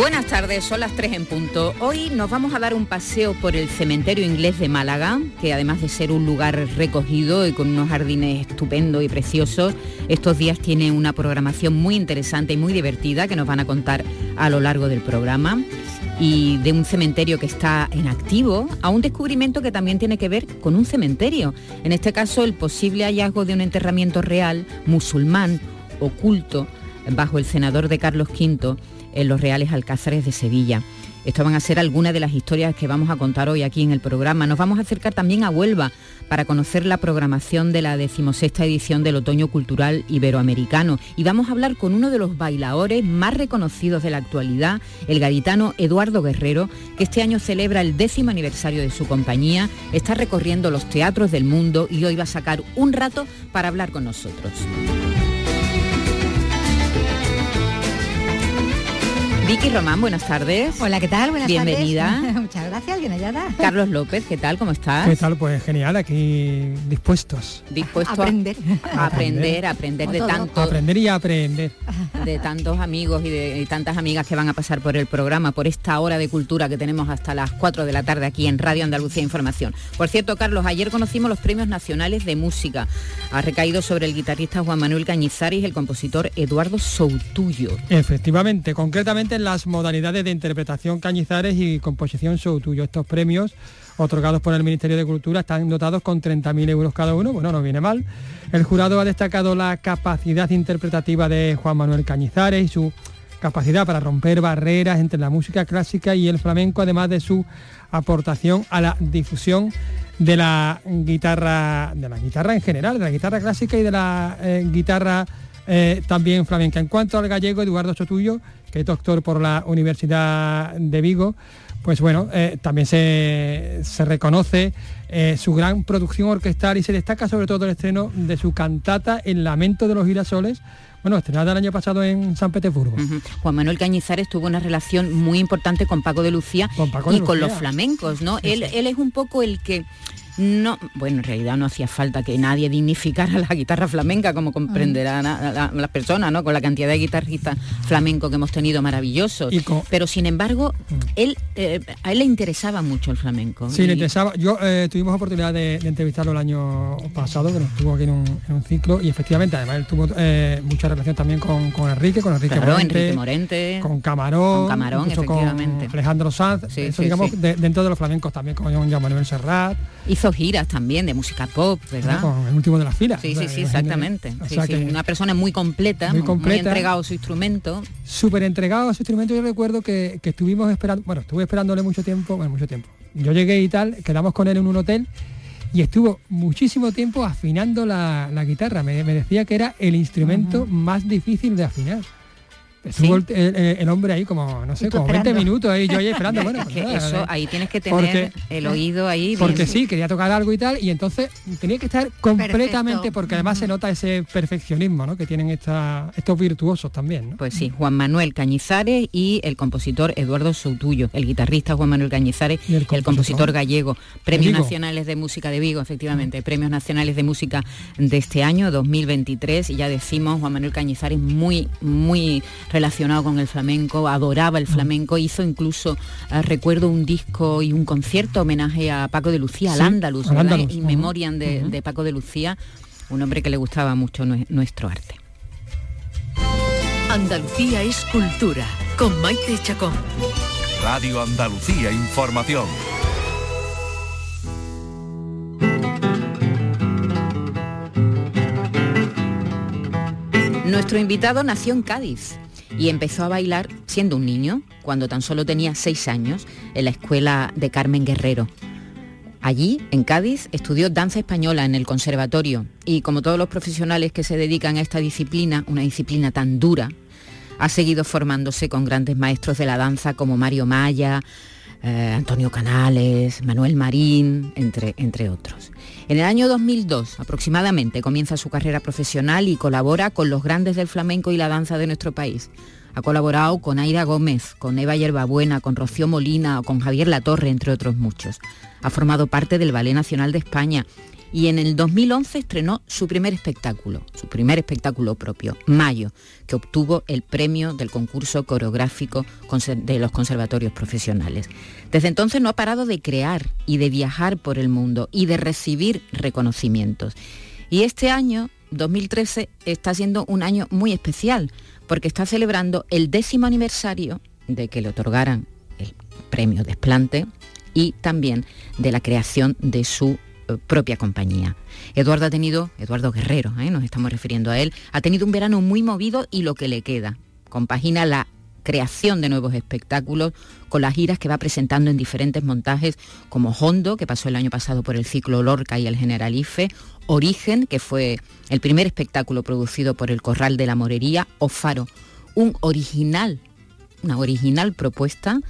Buenas tardes, son las 3 en punto. Hoy nos vamos a dar un paseo por el cementerio inglés de Málaga, que además de ser un lugar recogido y con unos jardines estupendos y preciosos, estos días tiene una programación muy interesante y muy divertida que nos van a contar a lo largo del programa y de un cementerio que está en activo a un descubrimiento que también tiene que ver con un cementerio. En este caso, el posible hallazgo de un enterramiento real musulmán oculto bajo el senador de Carlos V en los Reales Alcázares de Sevilla. Esto van a ser algunas de las historias que vamos a contar hoy aquí en el programa. Nos vamos a acercar también a Huelva para conocer la programación de la decimosexta edición del Otoño Cultural Iberoamericano. Y vamos a hablar con uno de los bailadores más reconocidos de la actualidad, el gaditano Eduardo Guerrero, que este año celebra el décimo aniversario de su compañía, está recorriendo los teatros del mundo y hoy va a sacar un rato para hablar con nosotros. Vicky Román, buenas tardes. Hola, ¿qué tal? Buenas Bienvenida. tardes. Muchas gracias, bien hallada. Carlos López, ¿qué tal? ¿Cómo estás? ¿Qué tal? Pues genial, aquí dispuestos. Dispuesto Aprender. a aprender, a aprender de Como tanto, Aprender y aprender. de tantos amigos y de y tantas amigas que van a pasar por el programa, por esta hora de cultura que tenemos hasta las 4 de la tarde aquí en Radio Andalucía Información. Por cierto, Carlos, ayer conocimos los premios nacionales de música. Ha recaído sobre el guitarrista Juan Manuel Cañizares y el compositor Eduardo Soutuyo. Efectivamente, concretamente las modalidades de interpretación Cañizares y composición show tuyo. Estos premios otorgados por el Ministerio de Cultura están dotados con 30.000 euros cada uno. Bueno, no viene mal. El jurado ha destacado la capacidad interpretativa de Juan Manuel Cañizares y su capacidad para romper barreras entre la música clásica y el flamenco, además de su aportación a la difusión de la guitarra, de la guitarra en general, de la guitarra clásica y de la eh, guitarra eh, también flamenca. En cuanto al gallego Eduardo Sotuyo, que es doctor por la Universidad de Vigo, pues bueno, eh, también se, se reconoce eh, su gran producción orquestal y se destaca sobre todo el estreno de su cantata El lamento de los girasoles, bueno, estrenada el año pasado en San Petersburgo. Juan Manuel Cañizares tuvo una relación muy importante con Paco de Lucía Con Paco de y con los flamencos, ¿no? Él, él es un poco el que no, bueno, en realidad no hacía falta que nadie dignificara la guitarra flamenca, como comprenderán las personas, ¿no? Con la cantidad de guitarristas flamencos que hemos tenido maravillosos. Y con- Pero sin embargo, él, eh, a él le interesaba mucho el flamenco. Sí, Y- le interesaba. Yo eh, tuvimos oportunidad de, de entrevistarlo el año pasado, que nos estuvo aquí en un, en un ciclo, y efectivamente, además él tuvo eh, mucha relación también con, con Enrique, con Enrique Claro, Morente, Enrique Morente. con Camarón, Con Camarón, efectivamente. con Alejandro Sanz, Sí, eso sí, digamos sí. de- dentro de los flamencos también con Juan Manuel Serrat, Hizo giras también de música pop, ¿verdad? con el último de las filas. Sí, O sea, sí, sí, exactamente. O Sí, sea sí, que Una persona muy completa, Muy muy, completa. entregado a su instrumento. súper entregado a su instrumento. Yo recuerdo que, que estuvimos esperando, bueno, estuve esperándole mucho tiempo, bueno, mucho tiempo. Yo llegué y tal, quedamos con él en un hotel y estuvo muchísimo tiempo afinando la, la guitarra. Me, me decía que era el instrumento más difícil de afinar. Estuvo el, el- el hombre ahí como, no sé, como 20 esperando. minutos ahí, yo ahí esperando. Bueno, Es pues nada, eso, ahí tienes que tener porque- el oído ahí. bien- porque sí, quería tocar algo y tal, y entonces tenía que estar completamente, Perfecto. porque además se nota ese perfeccionismo ¿no? que tienen esta- estos virtuosos también. ¿no? Pues sí, Juan Manuel Cañizares y el compositor Eduardo Soutuyo, el guitarrista Juan Manuel Cañizares Y el el compositor, gallego. Premios. Nacionales de Música de Vigo, efectivamente, Premios Nacionales de Música de este año, 2023, y ya decimos, Juan Manuel Cañizares muy, muy relacionado con el flamenco, adoraba el flamenco, hizo incluso, eh, recuerdo un disco y un concierto homenaje a Paco de Lucía, al Sí, Andalus. Andalus, In ujú, memoriam de, Paco de Lucía, un hombre que le gustaba mucho nue- nuestro arte. Andalucía es cultura. Con Maite Chacón. Radio Andalucía Información. Nuestro invitado nació en Cádiz y empezó a bailar siendo un niño, cuando tan solo tenía seis años, en la escuela de Carmen Guerrero. Allí, en Cádiz, estudió danza española en el conservatorio y como todos los profesionales que se dedican a esta disciplina, una disciplina tan dura, ha seguido formándose con grandes maestros de la danza como Mario Maya, eh, Antonio Canales, Manuel Marín, entre, entre otros. En el año 2002 aproximadamente comienza su carrera profesional y colabora con los grandes del flamenco y la danza de nuestro país. Ha colaborado con Aira Gómez, con Eva Yerbabuena, con Rocío Molina o con Javier Latorre, entre otros muchos. Ha formado parte del Ballet Nacional de España y en el 2011 estrenó su primer espectáculo, su primer espectáculo propio, Mayo, que obtuvo el premio del concurso coreográfico de los conservatorios profesionales. Desde entonces no ha parado de crear y de viajar por el mundo y de recibir reconocimientos. Y este año, 2013, está siendo un año muy especial porque está celebrando el décimo aniversario de que le otorgaran el premio Desplante y también de la creación de su propia compañía. Eduardo ha tenido, Eduardo Guerrero, ¿eh? nos estamos refiriendo a él, ha tenido un verano muy movido y lo que le queda. Compagina la creación de nuevos espectáculos con las giras que va presentando en diferentes montajes como Hondo, que pasó el año pasado por el ciclo Lorca y el Generalife, Origen, que fue el primer espectáculo producido por el Corral de la Morería, o Faro, un original, una original propuesta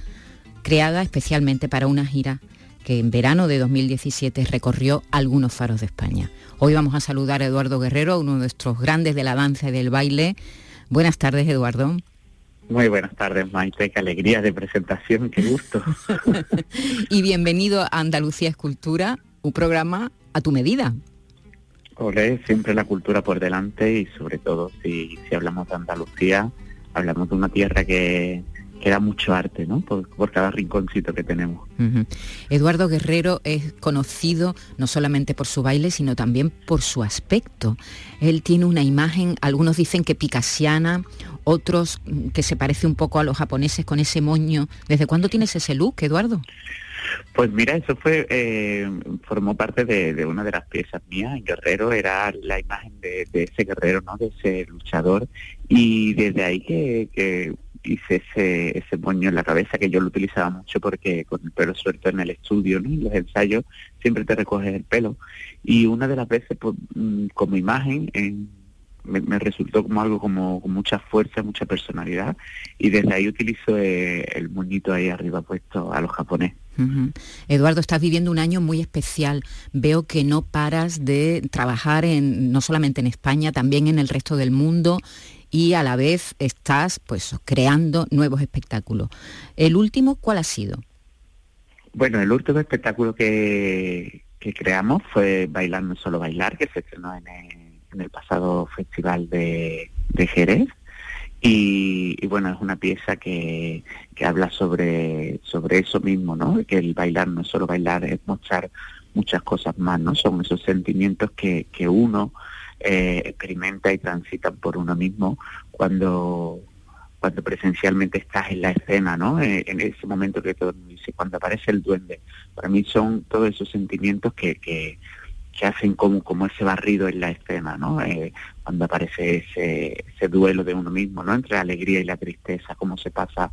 creada especialmente para una gira que en verano de 2017 recorrió algunos faros de España. Hoy vamos a saludar a Eduardo Guerrero, uno de nuestros grandes de la danza y del baile. Buenas tardes, Eduardo. Muy buenas tardes, Maite. Qué alegría de presentación, qué gusto. y bienvenido a Andalucía Escultura, un programa a tu medida. Olé, siempre la cultura por delante y sobre todo si, si hablamos de Andalucía, hablamos de una tierra que, queda mucho arte, ¿no? Por, cada rinconcito que tenemos. Eduardo Guerrero es conocido no solamente por su baile, sino también por su aspecto. Él tiene una imagen, algunos dicen que picasiana, otros que se parece un poco a los japoneses con ese moño. ¿Desde cuándo tienes ese look, Eduardo? Pues mira, eso fue eh, formó parte de, una de las piezas mías. En Guerrero era la imagen de, ese guerrero, ¿no? De ese luchador. Y desde ahí que hice ese, ese moño en la cabeza que yo lo utilizaba mucho porque con el pelo suelto en el estudio, ¿no? en los ensayos siempre te recoges el pelo. Y una de las veces pues, mm, como imagen me, resultó como algo como con mucha fuerza, mucha personalidad y desde ahí utilizo eh, el moñito ahí arriba puesto a los japoneses. Eduardo, estás viviendo un año muy especial. Veo que no paras de trabajar en, no solamente en España, también en el resto del mundo y a la vez estás pues creando nuevos espectáculos. ¿El último cuál ha sido? Bueno, el último espectáculo que, creamos fue Bailar no solo bailar, que se estrenó en el, pasado festival de, Jerez. Y, bueno, es una pieza que, habla sobre, sobre eso mismo, ¿no? Que el bailar no es solo bailar, es mostrar muchas cosas más, ¿no? Son esos sentimientos que, que uno eh, experimenta y transitan por uno mismo cuando cuando presencialmente estás en la escena, ¿no? Eh, en ese momento que todo dice, cuando aparece el duende. Para mí son todos esos sentimientos que, que, que hacen como, como ese barrido en la escena, ¿no? Eh, cuando aparece ese, ese duelo de uno mismo, ¿no? Entre la alegría y la tristeza, cómo se pasa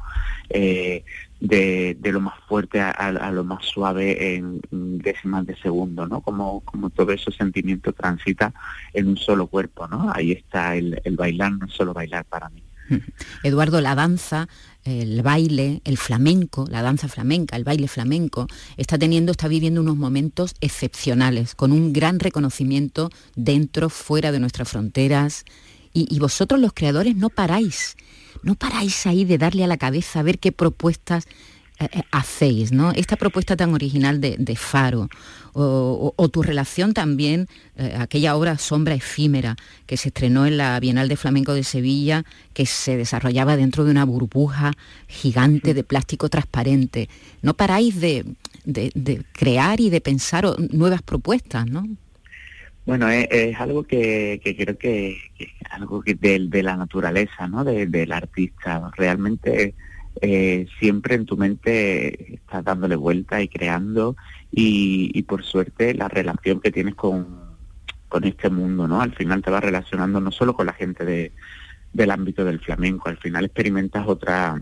eh, de, de, lo más fuerte a, lo más suave en décimas de segundo, ¿no? Como, como todo ese sentimiento transita en un solo cuerpo, ¿no? Ahí está el, el bailar, no solo bailar para mí. Eduardo, la danza, el baile, el flamenco, la danza flamenca, el baile flamenco, está teniendo, está viviendo unos momentos excepcionales, con un gran reconocimiento dentro, fuera de nuestras fronteras. Y, vosotros los creadores no paráis, no paráis ahí de darle a la cabeza a ver qué propuestas eh, eh, hacéis, ¿no? Esta propuesta tan original de, Faro, o, tu relación también, eh, aquella obra Sombra Efímera, que se estrenó en la Bienal de Flamenco de Sevilla, que se desarrollaba dentro de una burbuja gigante de plástico transparente. No paráis de, crear y de pensar nuevas propuestas, ¿no? Bueno, es, algo que, creo que, algo que de, la naturaleza, ¿no? del artista. Realmente eh, siempre en tu mente estás dándole vuelta y creando y, por suerte la relación que tienes con, con este mundo, ¿no? Al final te vas relacionando no solo con la gente de, del ámbito del flamenco, al final experimentas otra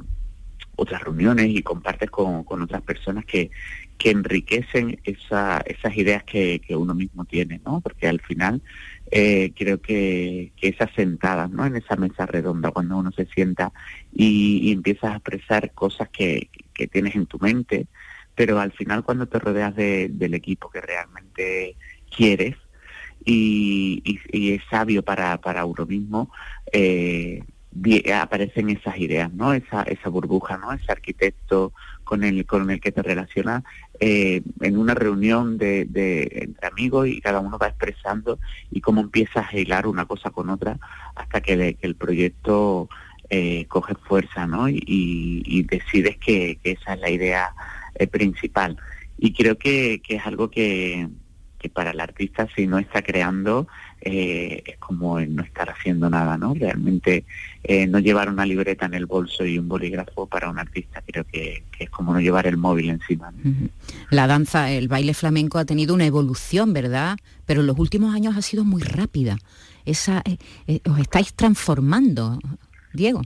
otras reuniones y compartes con, otras personas que, que enriquecen esa, esas ideas que, uno mismo tiene, ¿no? Porque al final eh, creo que, que esas sentadas, ¿no? En esa mesa redonda, cuando uno se sienta y, empiezas a expresar cosas que, que, tienes en tu mente, pero al final cuando te rodeas del equipo que realmente quieres y, y, es sabio para, para uno mismo, eh, aparecen esas ideas, ¿no? Esa, esa burbuja, ¿no? Ese arquitecto con el, con el que te relacionas eh, en una reunión de, entre amigos y cada uno va expresando y cómo empiezas a hilar una cosa con otra hasta que, el proyecto eh, coge fuerza, ¿no? Y, decides que, esa es la idea eh, principal. Y creo que, que es algo que para el artista si no está creando eh, es como no estar haciendo nada, ¿no? Realmente eh, no llevar una libreta en el bolso y un bolígrafo para un artista creo que, es como no llevar el móvil encima. La danza, el baile flamenco ha tenido una evolución, ¿verdad? Pero en los últimos años ha sido muy rápida. Esa, eh, os estáis transformando, Diego.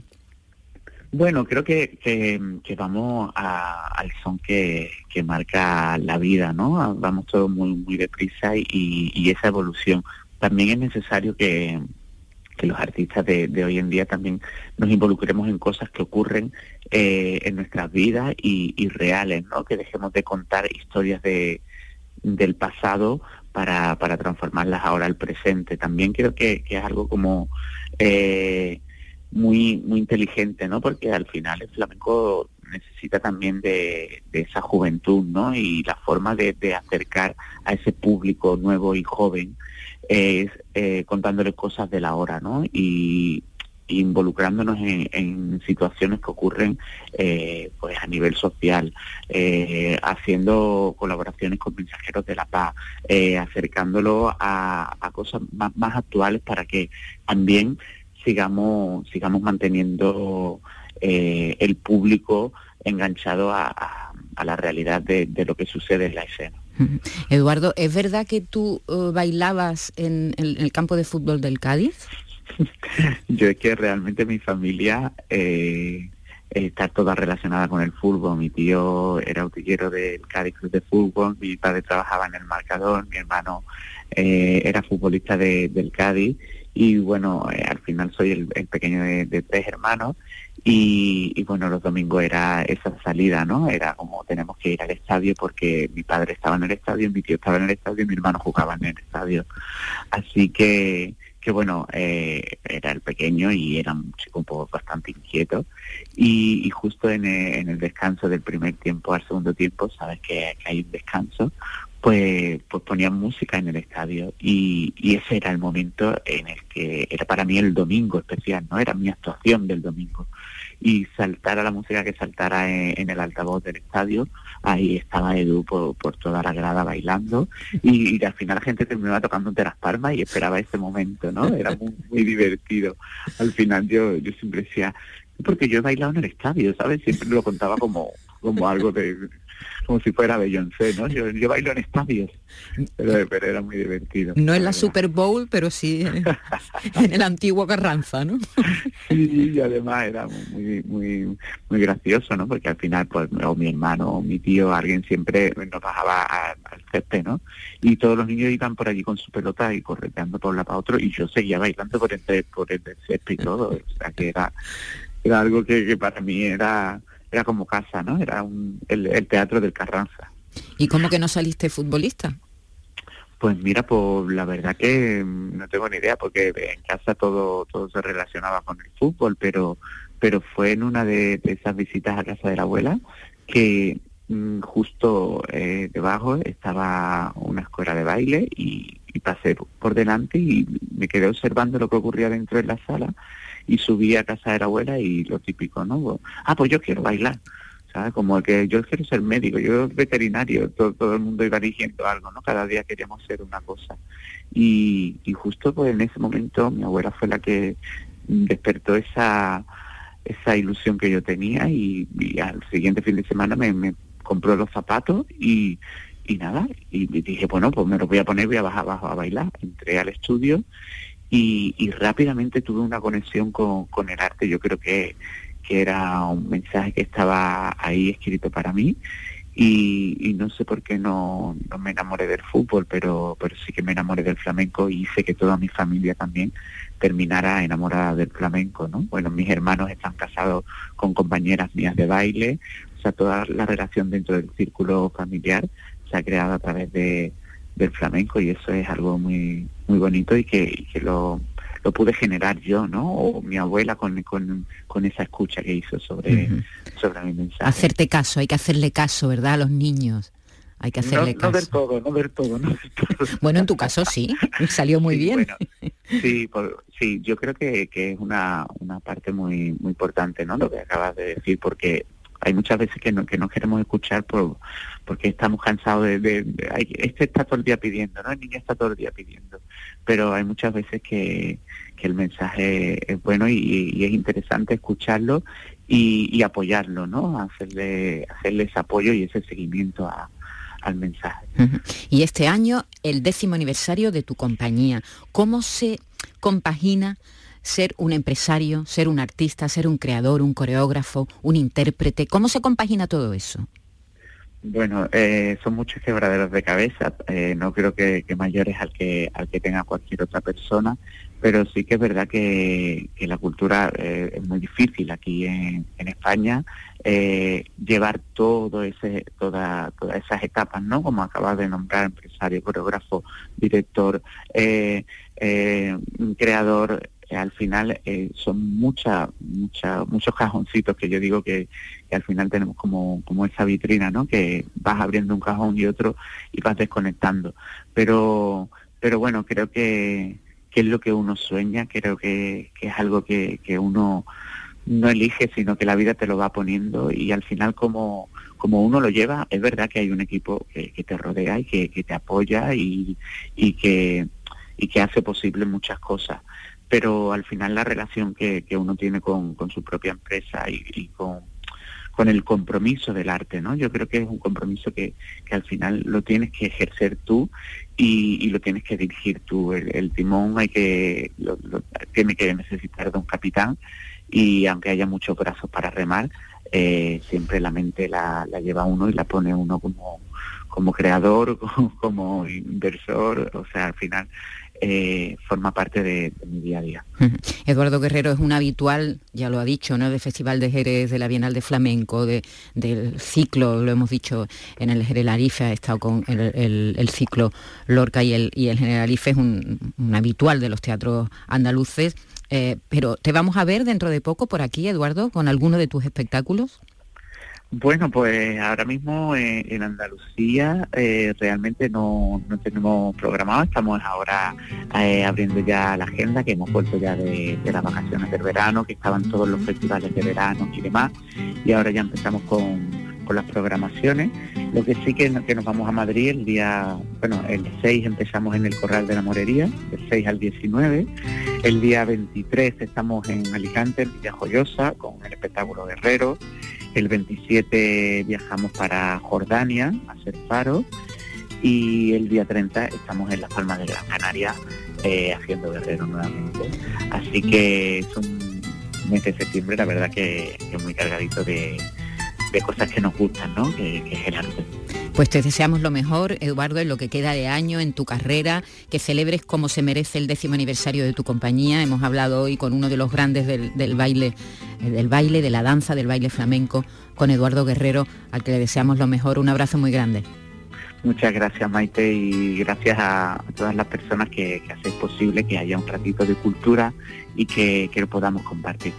Bueno, creo que, que, vamos al son que, que, marca la vida, ¿no? Vamos todos muy, muy deprisa y, y esa evolución también es necesario que, los artistas de, hoy en día también nos involucremos en cosas que ocurren eh, en nuestras vidas y, reales, ¿no? Que dejemos de contar historias de, del pasado para, para transformarlas ahora al presente. También creo que, es algo como eh, muy, muy inteligente, ¿no? Porque al final el flamenco necesita también de, esa juventud, ¿no? Y la forma de, acercar a ese público nuevo y joven es eh, contándole cosas de la hora, ¿no? Y, involucrándonos en, situaciones que ocurren eh, pues a nivel social, eh, haciendo colaboraciones con mensajeros de la paz, acercándolo a, cosas más, actuales para que también sigamos sigamos manteniendo el público enganchado a, la realidad de, lo que sucede en la escena. Eduardo, ¿es verdad que tú eh, bailabas en, el campo de fútbol del Cádiz? Yo es que realmente mi familia eh, está toda relacionada con el fútbol. Mi tío era utillero del Cádiz Club de Fútbol, mi padre trabajaba en el marcador, mi hermano era futbolista del Cádiz y bueno, al final soy el, pequeño de, tres hermanos y, bueno, los domingos era esa salida, ¿no? Era como tenemos que ir al estadio porque mi padre estaba en el estadio, mi tío estaba en el estadio y mi hermano jugaba en el estadio. Así que, que bueno, eh, era el pequeño y era un chico un poco bastante inquieto. Y, justo en el, descanso del primer tiempo al segundo tiempo, sabes que, hay un descanso, pues, pues ponían música en el estadio y, y, ese era el momento en el que era para mí el domingo especial, ¿no? Era mi actuación del domingo y saltara la música que saltara en, el altavoz del estadio, ahí estaba Edu por, toda la grada bailando y, al final la gente terminaba tocando las palmas y esperaba ese momento, ¿no? Era muy, muy divertido. Al final yo, yo siempre decía, porque yo he bailado en el estadio, ¿sabes? Siempre lo contaba como, como algo de, como si fuera Beyoncé, ¿no? Yo, yo bailo en estadios, pero, pero, era muy divertido. No en la Super Bowl, pero sí en, el antiguo Carranza, ¿no? sí, y además era muy, muy, muy gracioso, ¿no? Porque al final, pues, o mi hermano, o mi tío, alguien siempre nos bajaba al césped, ¿no? Y todos los niños iban por allí con su pelota y correteando por la para otro, y yo seguía bailando por el, por el césped y todo, o sea que era, era algo que, que para mí era era como casa, ¿no? Era el, teatro del Carranza. ¿Y cómo que no saliste futbolista? Pues mira, pues la verdad que mm, no tengo ni idea, porque en casa todo, todo se relacionaba con el fútbol, pero, pero fue en una de, esas visitas a casa de la abuela que mm, justo eh, debajo estaba una escuela de baile y, y pasé por delante y me quedé observando lo que ocurría dentro de la sala y subí a casa de la abuela y lo típico, ¿no? Ah, pues yo quiero bailar, ¿sabes? Como que yo quiero ser médico, yo veterinario, todo, el mundo iba diciendo algo, ¿no? Cada día queríamos ser una cosa. Y, y justo pues en ese momento mi abuela fue la que despertó esa esa ilusión que yo tenía y, al siguiente fin de semana me, me compró los zapatos y, y nada, y dije, bueno, pues me los voy a poner, voy a bajar abajo a bailar. Entré al estudio y, rápidamente tuve una conexión con, el arte. Yo creo que, que era un mensaje que estaba ahí escrito para mí y, no sé por qué no, no, me enamoré del fútbol, pero, pero sí que me enamoré del flamenco y hice que toda mi familia también terminara enamorada del flamenco, ¿no? Bueno, mis hermanos están casados con compañeras mías de baile, o sea, toda la relación dentro del círculo familiar se ha creado a través de, del flamenco y eso es algo muy muy bonito y que, y que lo, lo pude generar yo, ¿no? O mi abuela con, con, esa escucha que hizo sobre, sobre mi mensaje. Hacerte caso, hay que hacerle caso, ¿verdad? A los niños. Hay que hacerle caso. No ver todo, no ver todo, no Bueno, en tu caso sí, salió muy bien. sí, sí, yo creo que, que es una, una parte muy, muy importante, ¿no? Lo que acabas de decir, porque hay muchas veces que no, que no queremos escuchar por, porque estamos cansados de, este está todo el día pidiendo, ¿no? El niño está todo el día pidiendo, pero hay muchas veces que, que el mensaje es bueno y, es interesante escucharlo y, apoyarlo, ¿no? Hacerle, hacerle ese apoyo y ese seguimiento al mensaje. Y este año, el décimo aniversario de tu compañía, ¿cómo se compagina ser un empresario, ser un artista, ser un creador, un coreógrafo, un intérprete? ¿Cómo se compagina todo eso? Bueno, eh, son muchos quebraderos de cabeza, eh, no creo que, mayores al que al que tenga cualquier otra persona, pero sí que es verdad que, la cultura eh, es muy difícil aquí en, España llevar todo ese toda, todas esas etapas, ¿no? Como acabas de nombrar, empresario, coreógrafo, director, creador, al final eh, son mucha, mucha, muchos cajoncitos que yo digo que, al final tenemos como, como esa vitrina, ¿no? Que vas abriendo un cajón y otro y vas desconectando. Pero, pero bueno, creo que, que es lo que uno sueña, creo que, es algo que, que uno no elige, sino que la vida te lo va poniendo y al final como, como uno lo lleva, es verdad que hay un equipo que, te rodea y que, que te apoya y, y, que, y que hace posible muchas cosas pero al final la relación que, uno tiene con, su propia empresa y, con, el compromiso del arte, ¿no? Yo creo que es un compromiso que, al final lo tienes que ejercer tú y, lo tienes que dirigir tú. El, timón hay que tiene que necesitar de un capitán y aunque haya muchos brazos para remar, eh, siempre la mente la, lleva uno y la pone uno como, como creador, como inversor, o sea, al final eh, forma parte de, mi día a día. Eduardo Guerrero es un habitual, ya lo ha dicho, ¿no? del Festival de Jerez, de la Bienal de Flamenco, de, del ciclo, lo hemos dicho en el Generalife, ha estado con el, ciclo Lorca y el, y el Generalife es un, habitual de los teatros andaluces. Eh, pero te vamos a ver dentro de poco por aquí, Eduardo, con alguno de tus espectáculos. Bueno, pues ahora mismo eh, en Andalucía eh, realmente no, no, tenemos programado, estamos ahora eh, abriendo ya la agenda, que hemos vuelto ya de, las vacaciones del verano, que estaban todos los festivales de verano y demás, y ahora ya empezamos con, con las programaciones. Lo que sí que, que, nos vamos a Madrid el día, bueno, el 6 empezamos en el Corral de la Morería, del 6 al 19, el día 23 estamos en Alicante, en Villa Joyosa, con el espectáculo Guerrero, el 27 viajamos para Jordania a hacer faro y el día 30 estamos en Las Palmas de Gran Canaria eh, haciendo guerrero nuevamente. Así que es un mes de septiembre, la verdad que, es muy cargadito de, cosas que nos gustan, ¿no? que es el arte. Pues te deseamos lo mejor, Eduardo, en lo que queda de año, en tu carrera, que celebres como se merece el décimo aniversario de tu compañía. Hemos hablado hoy con uno de los grandes del, baile, eh, del baile, de la danza, del baile flamenco, con Eduardo Guerrero, al que le deseamos lo mejor. Un abrazo muy grande. Muchas gracias Maite y gracias a, todas las personas que, que hacen posible que haya un ratito de cultura y que lo podamos compartir.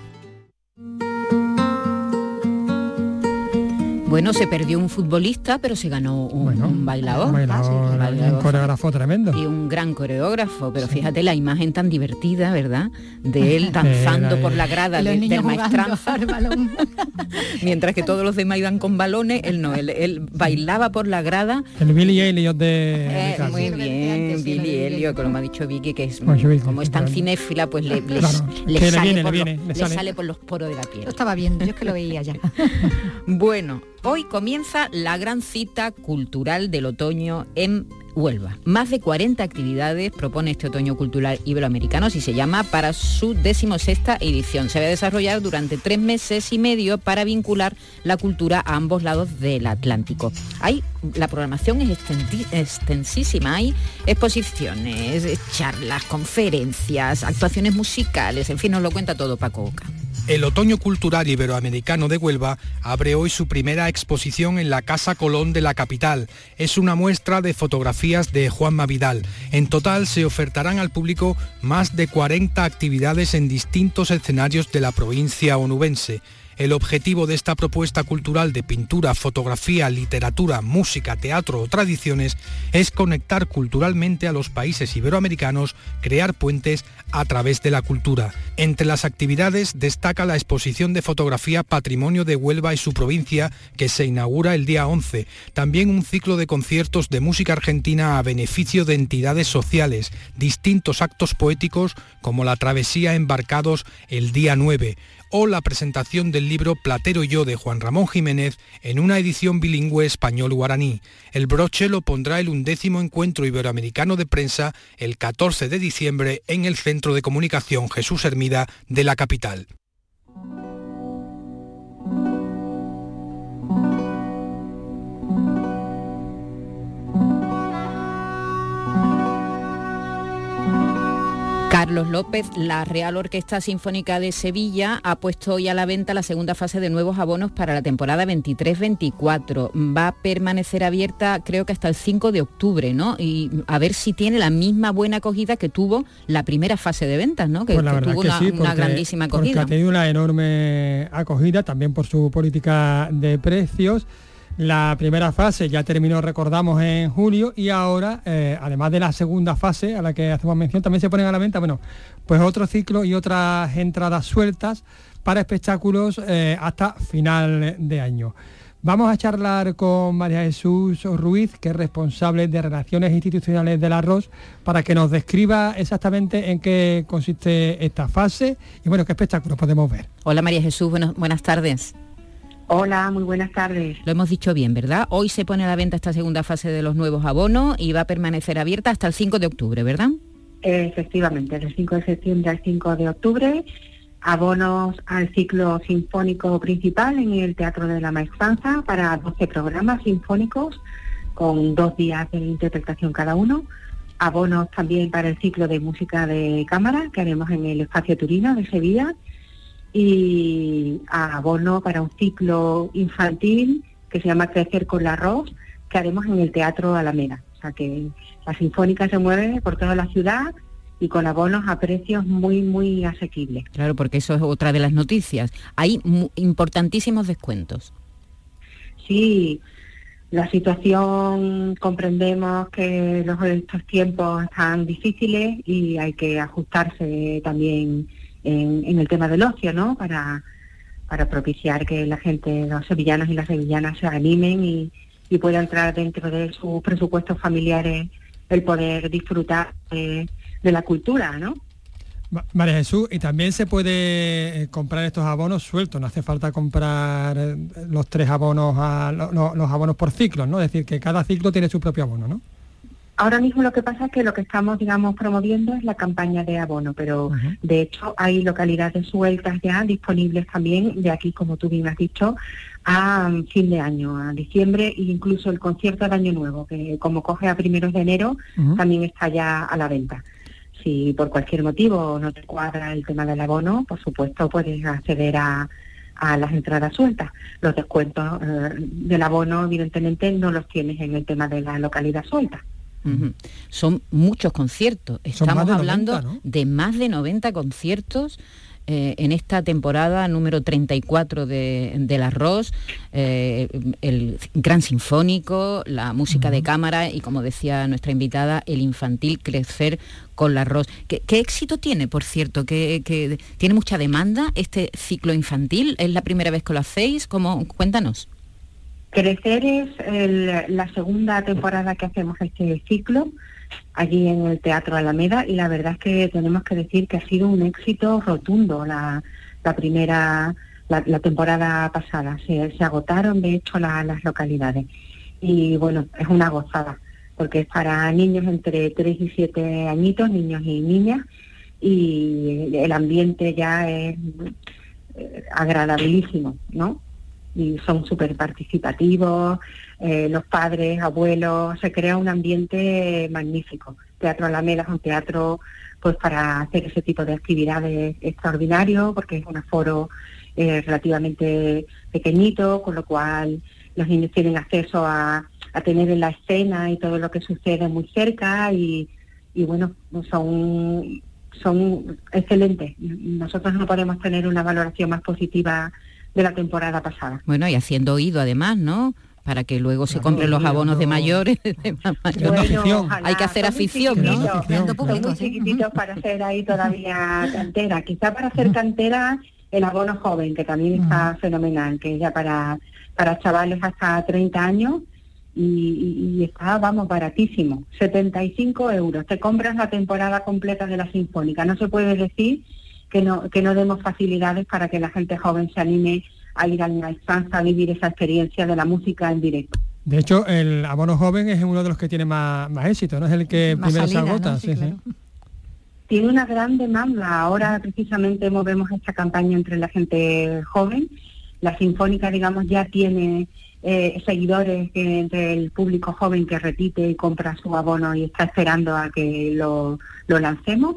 Bueno, se perdió un futbolista, pero se ganó un, bailador. Un, coreógrafo tremendo. Y un gran coreógrafo, pero fíjate la imagen tan divertida, ¿verdad? De él danzando por la grada de, del maestranza. Mientras que todos los demás iban con balones, él no, él, bailaba por la grada. El Billy Elliot de... Eh, muy bien, Billy Elliot, como ha dicho Vicky, que es pues como es tan cinéfila, pues le, sale, por los poros de la piel. Lo estaba viendo, yo es que lo veía ya. bueno, Hoy comienza la gran cita cultural del otoño en Huelva. Más de 40 actividades propone este otoño cultural iberoamericano, si se llama, para su decimosexta edición. Se va a desarrollar durante tres meses y medio para vincular la cultura a ambos lados del Atlántico. Hay, la programación es extensísima, hay exposiciones, charlas, conferencias, actuaciones musicales, en fin, nos lo cuenta todo Paco Oca. El Otoño Cultural Iberoamericano de Huelva abre hoy su primera exposición en la Casa Colón de la capital. Es una muestra de fotografías de Juanma Vidal. En total se ofertarán al público más de 40 actividades en distintos escenarios de la provincia onubense. El objetivo de esta propuesta cultural de pintura, fotografía, literatura, música, teatro o tradiciones es conectar culturalmente a los países iberoamericanos, crear puentes a través de la cultura. Entre las actividades destaca la exposición de fotografía Patrimonio de Huelva y su provincia que se inaugura el día 11. También un ciclo de conciertos de música argentina a beneficio de entidades sociales, distintos actos poéticos como la travesía embarcados el día 9 o la presentación del libro Platero y yo de Juan Ramón Jiménez en una edición bilingüe español-guaraní. El broche lo pondrá el undécimo encuentro iberoamericano de prensa el 14 de diciembre en el Centro de Comunicación Jesús Hermida de la capital. Carlos López, la Real Orquesta Sinfónica de Sevilla ha puesto hoy a la venta la segunda fase de nuevos abonos para la temporada 23-24. Va a permanecer abierta creo que hasta el 5 de octubre, ¿no? Y a ver si tiene la misma buena acogida que tuvo la primera fase de ventas, ¿no? Que, pues tuvo una, grandísima acogida. Porque ha tenido una enorme acogida también por su política de precios. La primera fase ya terminó, recordamos, en julio y ahora, eh, además de la segunda fase a la que hacemos mención, también se ponen a la venta, bueno, pues otro ciclo y otras entradas sueltas para espectáculos eh, hasta final de año. Vamos a charlar con María Jesús Ruiz, que es responsable de Relaciones Institucionales del Arroz, para que nos describa exactamente en qué consiste esta fase y bueno, qué espectáculos podemos ver. Hola María Jesús, buenas tardes. Hola, muy buenas tardes. Lo hemos dicho bien, ¿verdad? Hoy se pone a la venta esta segunda fase de los nuevos abonos y va a permanecer abierta hasta el 5 de octubre, ¿verdad? Efectivamente, del 5 de septiembre al 5 de octubre, abonos al ciclo sinfónico principal en el Teatro de la Maestranza para 12 programas sinfónicos con dos días de interpretación cada uno. Abonos también para el ciclo de música de cámara que haremos en el Espacio Turino de Sevilla y abono para un ciclo infantil que se llama Crecer con la arroz, que haremos en el Teatro Alameda. O sea que la Sinfónica se mueve por toda la ciudad y con abonos a precios muy, muy asequibles. Claro, porque eso es otra de las noticias. Hay importantísimos descuentos. Sí, la situación comprendemos que los, estos tiempos están difíciles y hay que ajustarse también en, el tema del ocio, ¿no? Para, para propiciar que la gente, los sevillanos y las sevillanas se animen y, y pueda entrar dentro de sus presupuestos familiares el poder disfrutar de, la cultura, ¿no? María Jesús, y también se puede eh, comprar estos abonos sueltos, no hace falta comprar eh, los tres abonos, a, los abonos por ciclo, ¿no? Es decir, que cada ciclo tiene su propio abono, ¿no? Ahora mismo lo que pasa es que lo que estamos, digamos, promoviendo es la campaña de abono, pero de hecho hay localidades sueltas ya disponibles también de aquí, como tú bien has dicho, a fin de año, a diciembre e incluso el concierto de Año Nuevo, que como coge a primeros de enero, también está ya a la venta. Si por cualquier motivo no te cuadra el tema del abono, por supuesto puedes acceder a, a las entradas sueltas. Los descuentos eh, del abono, evidentemente, no los tienes en el tema de la localidad suelta. Son muchos conciertos. Estamos hablando de más de 90 conciertos eh, en esta temporada número 34 de, del Arroz, eh, el Gran Sinfónico, la música de cámara y, como decía nuestra invitada, el infantil Crecer con el Arroz. ¿Qué, éxito tiene, por cierto? ¿Que, tiene mucha demanda este ciclo infantil? ¿Es la primera vez que lo hacéis? ¿Cómo? Cuéntanos. Crecer es la segunda temporada que hacemos este ciclo allí en el Teatro Alameda y la verdad es que tenemos que decir que ha sido un éxito rotundo la, primera, la, temporada pasada. Se, agotaron de hecho las localidades y bueno, es una gozada. porque es para niños entre 3 y 7 añitos, niños y niñas, y el ambiente ya es eh, agradabilísimo, ¿no? Y son súper participativos, eh, los padres, abuelos, se crea un ambiente magnífico. Teatro Alameda es un teatro pues para hacer ese tipo de actividades extraordinario, porque es un aforo eh, relativamente pequeñito, con lo cual los niños tienen acceso a, a tener en la escena y todo lo que sucede muy cerca y, y bueno, son, son excelentes. Nosotros no podemos tener una valoración más positiva de la temporada pasada. Bueno, y haciendo oído además, ¿no? Para que luego se compren los abonos de mayores. De Bueno, Hay que hacer afición, ¿no? chiquititos, Son muy chiquititos para hacer ahí todavía cantera. Quizá para hacer cantera el abono joven, que también está fenomenal, que es ya para, para chavales hasta 30 años y, y- y está, vamos, baratísimo. 75 euros. Te compras la temporada completa de la Sinfónica. No se puede decir que no, que no demos facilidades para que la gente joven se anime a ir a la estancia a vivir esa experiencia de la música en directo. De hecho, el abono joven es uno de los que tiene más, más éxito, ¿no? Es el que Más primero se salida, ¿no? agota. Sí, sí, sí. tiene una gran demanda. Ahora precisamente movemos esta campaña entre la gente joven. La Sinfónica, digamos, ya tiene eh, seguidores que- entre el público joven que repite y compra su abono y está esperando a que lo, lo lancemos.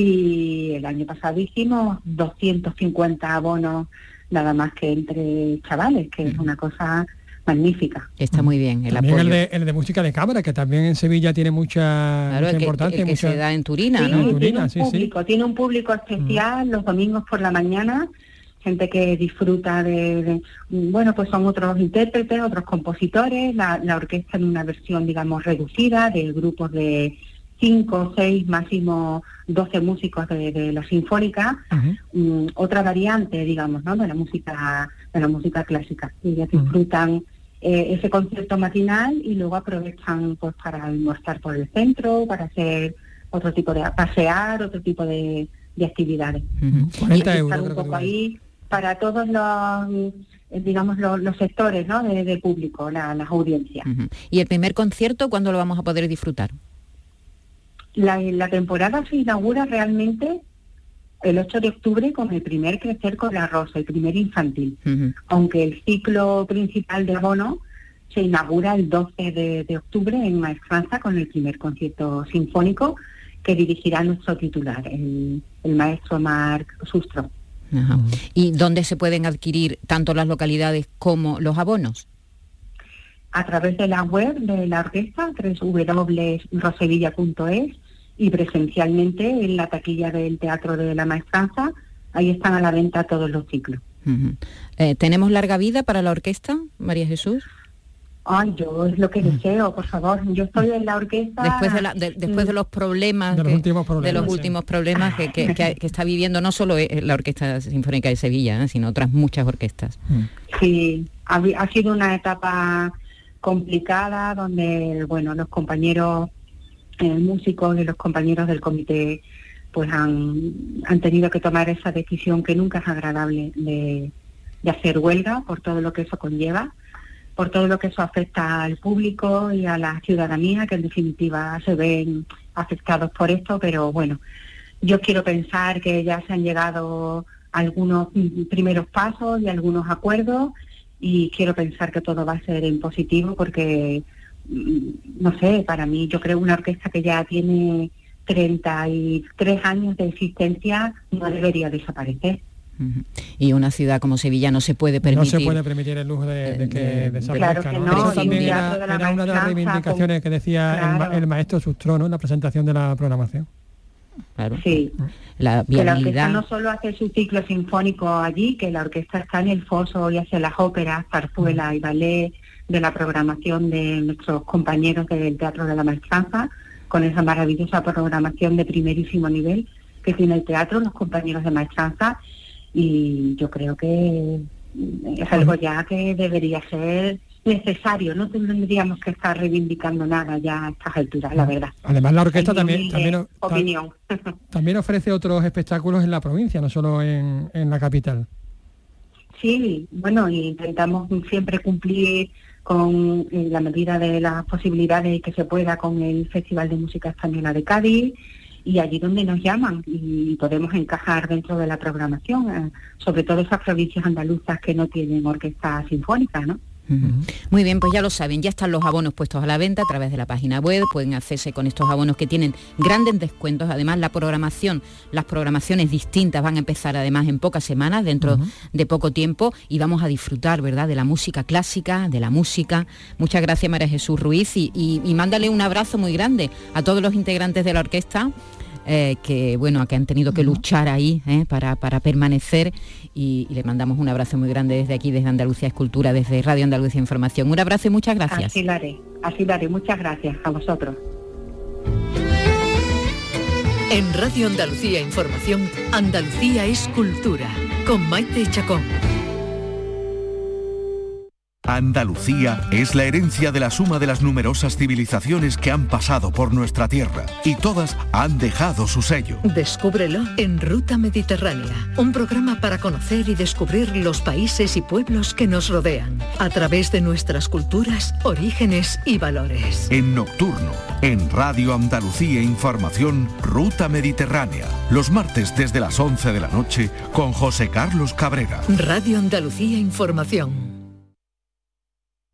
Y el año pasado hicimos 250 abonos nada más que entre chavales, que es una cosa magnífica. Está muy bien el También el de, el de música de cámara, que también en Sevilla tiene mucha, Claro, mucha el que, importancia. el que mucha- se da en Turina, Sí, ¿no? tiene Turina, un sí, sí. público, tiene un público especial los domingos por la mañana, gente que disfruta de, de- bueno, pues son otros intérpretes, otros compositores, la, la orquesta en una versión, digamos, reducida, de grupos de 5, 6, máximo 12 músicos de, de la sinfónica, mm, otra variante, digamos, ¿no? de la música, de la música clásica. Y ellas disfrutan eh, ese concierto matinal y luego aprovechan pues para almorzar por el centro, para hacer otro tipo de pasear, otro tipo de, de actividades. 40 Hay que euros, un poco ahí para todos los eh, digamos los, los sectores ¿no? de, de público, la- las audiencias. ¿Y el primer concierto cuándo lo vamos a poder disfrutar? La, la temporada se inaugura realmente el 8 de octubre con el primer Crecer con la Rosa, el primer infantil. Aunque el ciclo principal de abono se inaugura el 12 de, de octubre en Maestranza con el primer concierto sinfónico que dirigirá nuestro titular, el, el maestro Marc Sustro. Ajá. ¿Y dónde se pueden adquirir tanto las localidades como los abonos? a través de la web de la orquesta, www.rosevilla.es, y presencialmente en la taquilla del Teatro de la Maestranza, ahí están a la venta todos los ciclos. Eh, ¿Tenemos larga vida para la orquesta, María Jesús? Ay, yo es lo que deseo, por favor. Yo estoy en la orquesta... Después de, la- de- después de los problemas, De los que- últimos problemas, de los sí. últimos problemas que, que- que- que está viviendo no solo eh, la Orquesta Sinfónica de Sevilla, ¿eh? sino otras muchas orquestas. Sí, ha, ha sido una etapa complicada donde, bueno, los compañeros eh, músicos y los compañeros del comité pues han, han tenido que tomar esa decisión que nunca es agradable de, de hacer huelga por todo lo que eso conlleva, por todo lo que eso afecta al público y a la ciudadanía, que en definitiva se ven afectados por esto, pero bueno, yo quiero pensar que ya se han llegado algunos primeros pasos y algunos acuerdos y quiero pensar que todo va a ser en positivo porque, no sé, para mí yo creo una orquesta que ya tiene 33 años de existencia no debería desaparecer. Y una ciudad como Sevilla no se puede permitir. No se puede permitir el lujo de, de que desaparezca. Claro que ¿no? no, Eso también era, de era una de las reivindicaciones con- que decía el ma- Claro. el, maestro Sustró, ¿no? en la presentación de la programación. Claro. Sí. La Que la orquesta no solo hace su ciclo sinfónico allí, que la orquesta está en el foso y hace las óperas, zarzuela y ballet de la programación de nuestros compañeros del Teatro de la Maestranza, con esa maravillosa programación de primerísimo nivel que tiene el teatro, los compañeros de Maestranza, y yo creo que es algo ya que debería ser necesario, no tendríamos que estar reivindicando nada ya a estas alturas, la verdad. Además la orquesta también, opinión. también ofrece otros espectáculos en la provincia, no solo en, en la capital. Sí, bueno, intentamos siempre cumplir con la medida de las posibilidades que se pueda con el Festival de Música Española de Cádiz y allí donde nos llaman y podemos encajar dentro de la programación, eh, sobre todo esas provincias andaluzas que no tienen orquesta sinfónica, ¿no? Muy bien, pues ya lo saben, ya están los abonos puestos a la venta a través de la página web, pueden hacerse con estos abonos que tienen grandes descuentos, además la programación, las programaciones distintas van a empezar además en pocas semanas, dentro de poco tiempo, y vamos a disfrutar, ¿verdad?, de la música clásica, de la música. Muchas gracias María Jesús Ruiz y, y mándale un abrazo muy grande a todos los integrantes de la orquesta eh, que bueno que han tenido que luchar ahí eh, para, permanecer y, le mandamos un abrazo muy grande desde aquí, desde Andalucía Escultura, desde Radio Andalucía Información. Un abrazo y muchas gracias. Así lo haré, así lo haré. Muchas gracias a vosotros. En Radio Andalucía Información, Andalucía Escultura, con Maite Chacón. Andalucía es la herencia de la suma de las numerosas civilizaciones que han pasado por nuestra tierra y todas han dejado su sello. Descúbrelo en Ruta Mediterránea, un programa para conocer y descubrir los países y pueblos que nos rodean a través de nuestras culturas, orígenes y valores. En Nocturno, en Radio Andalucía Información, Ruta Mediterránea, los martes desde las 11 de la noche con José Carlos Cabrera. Radio Andalucía Información.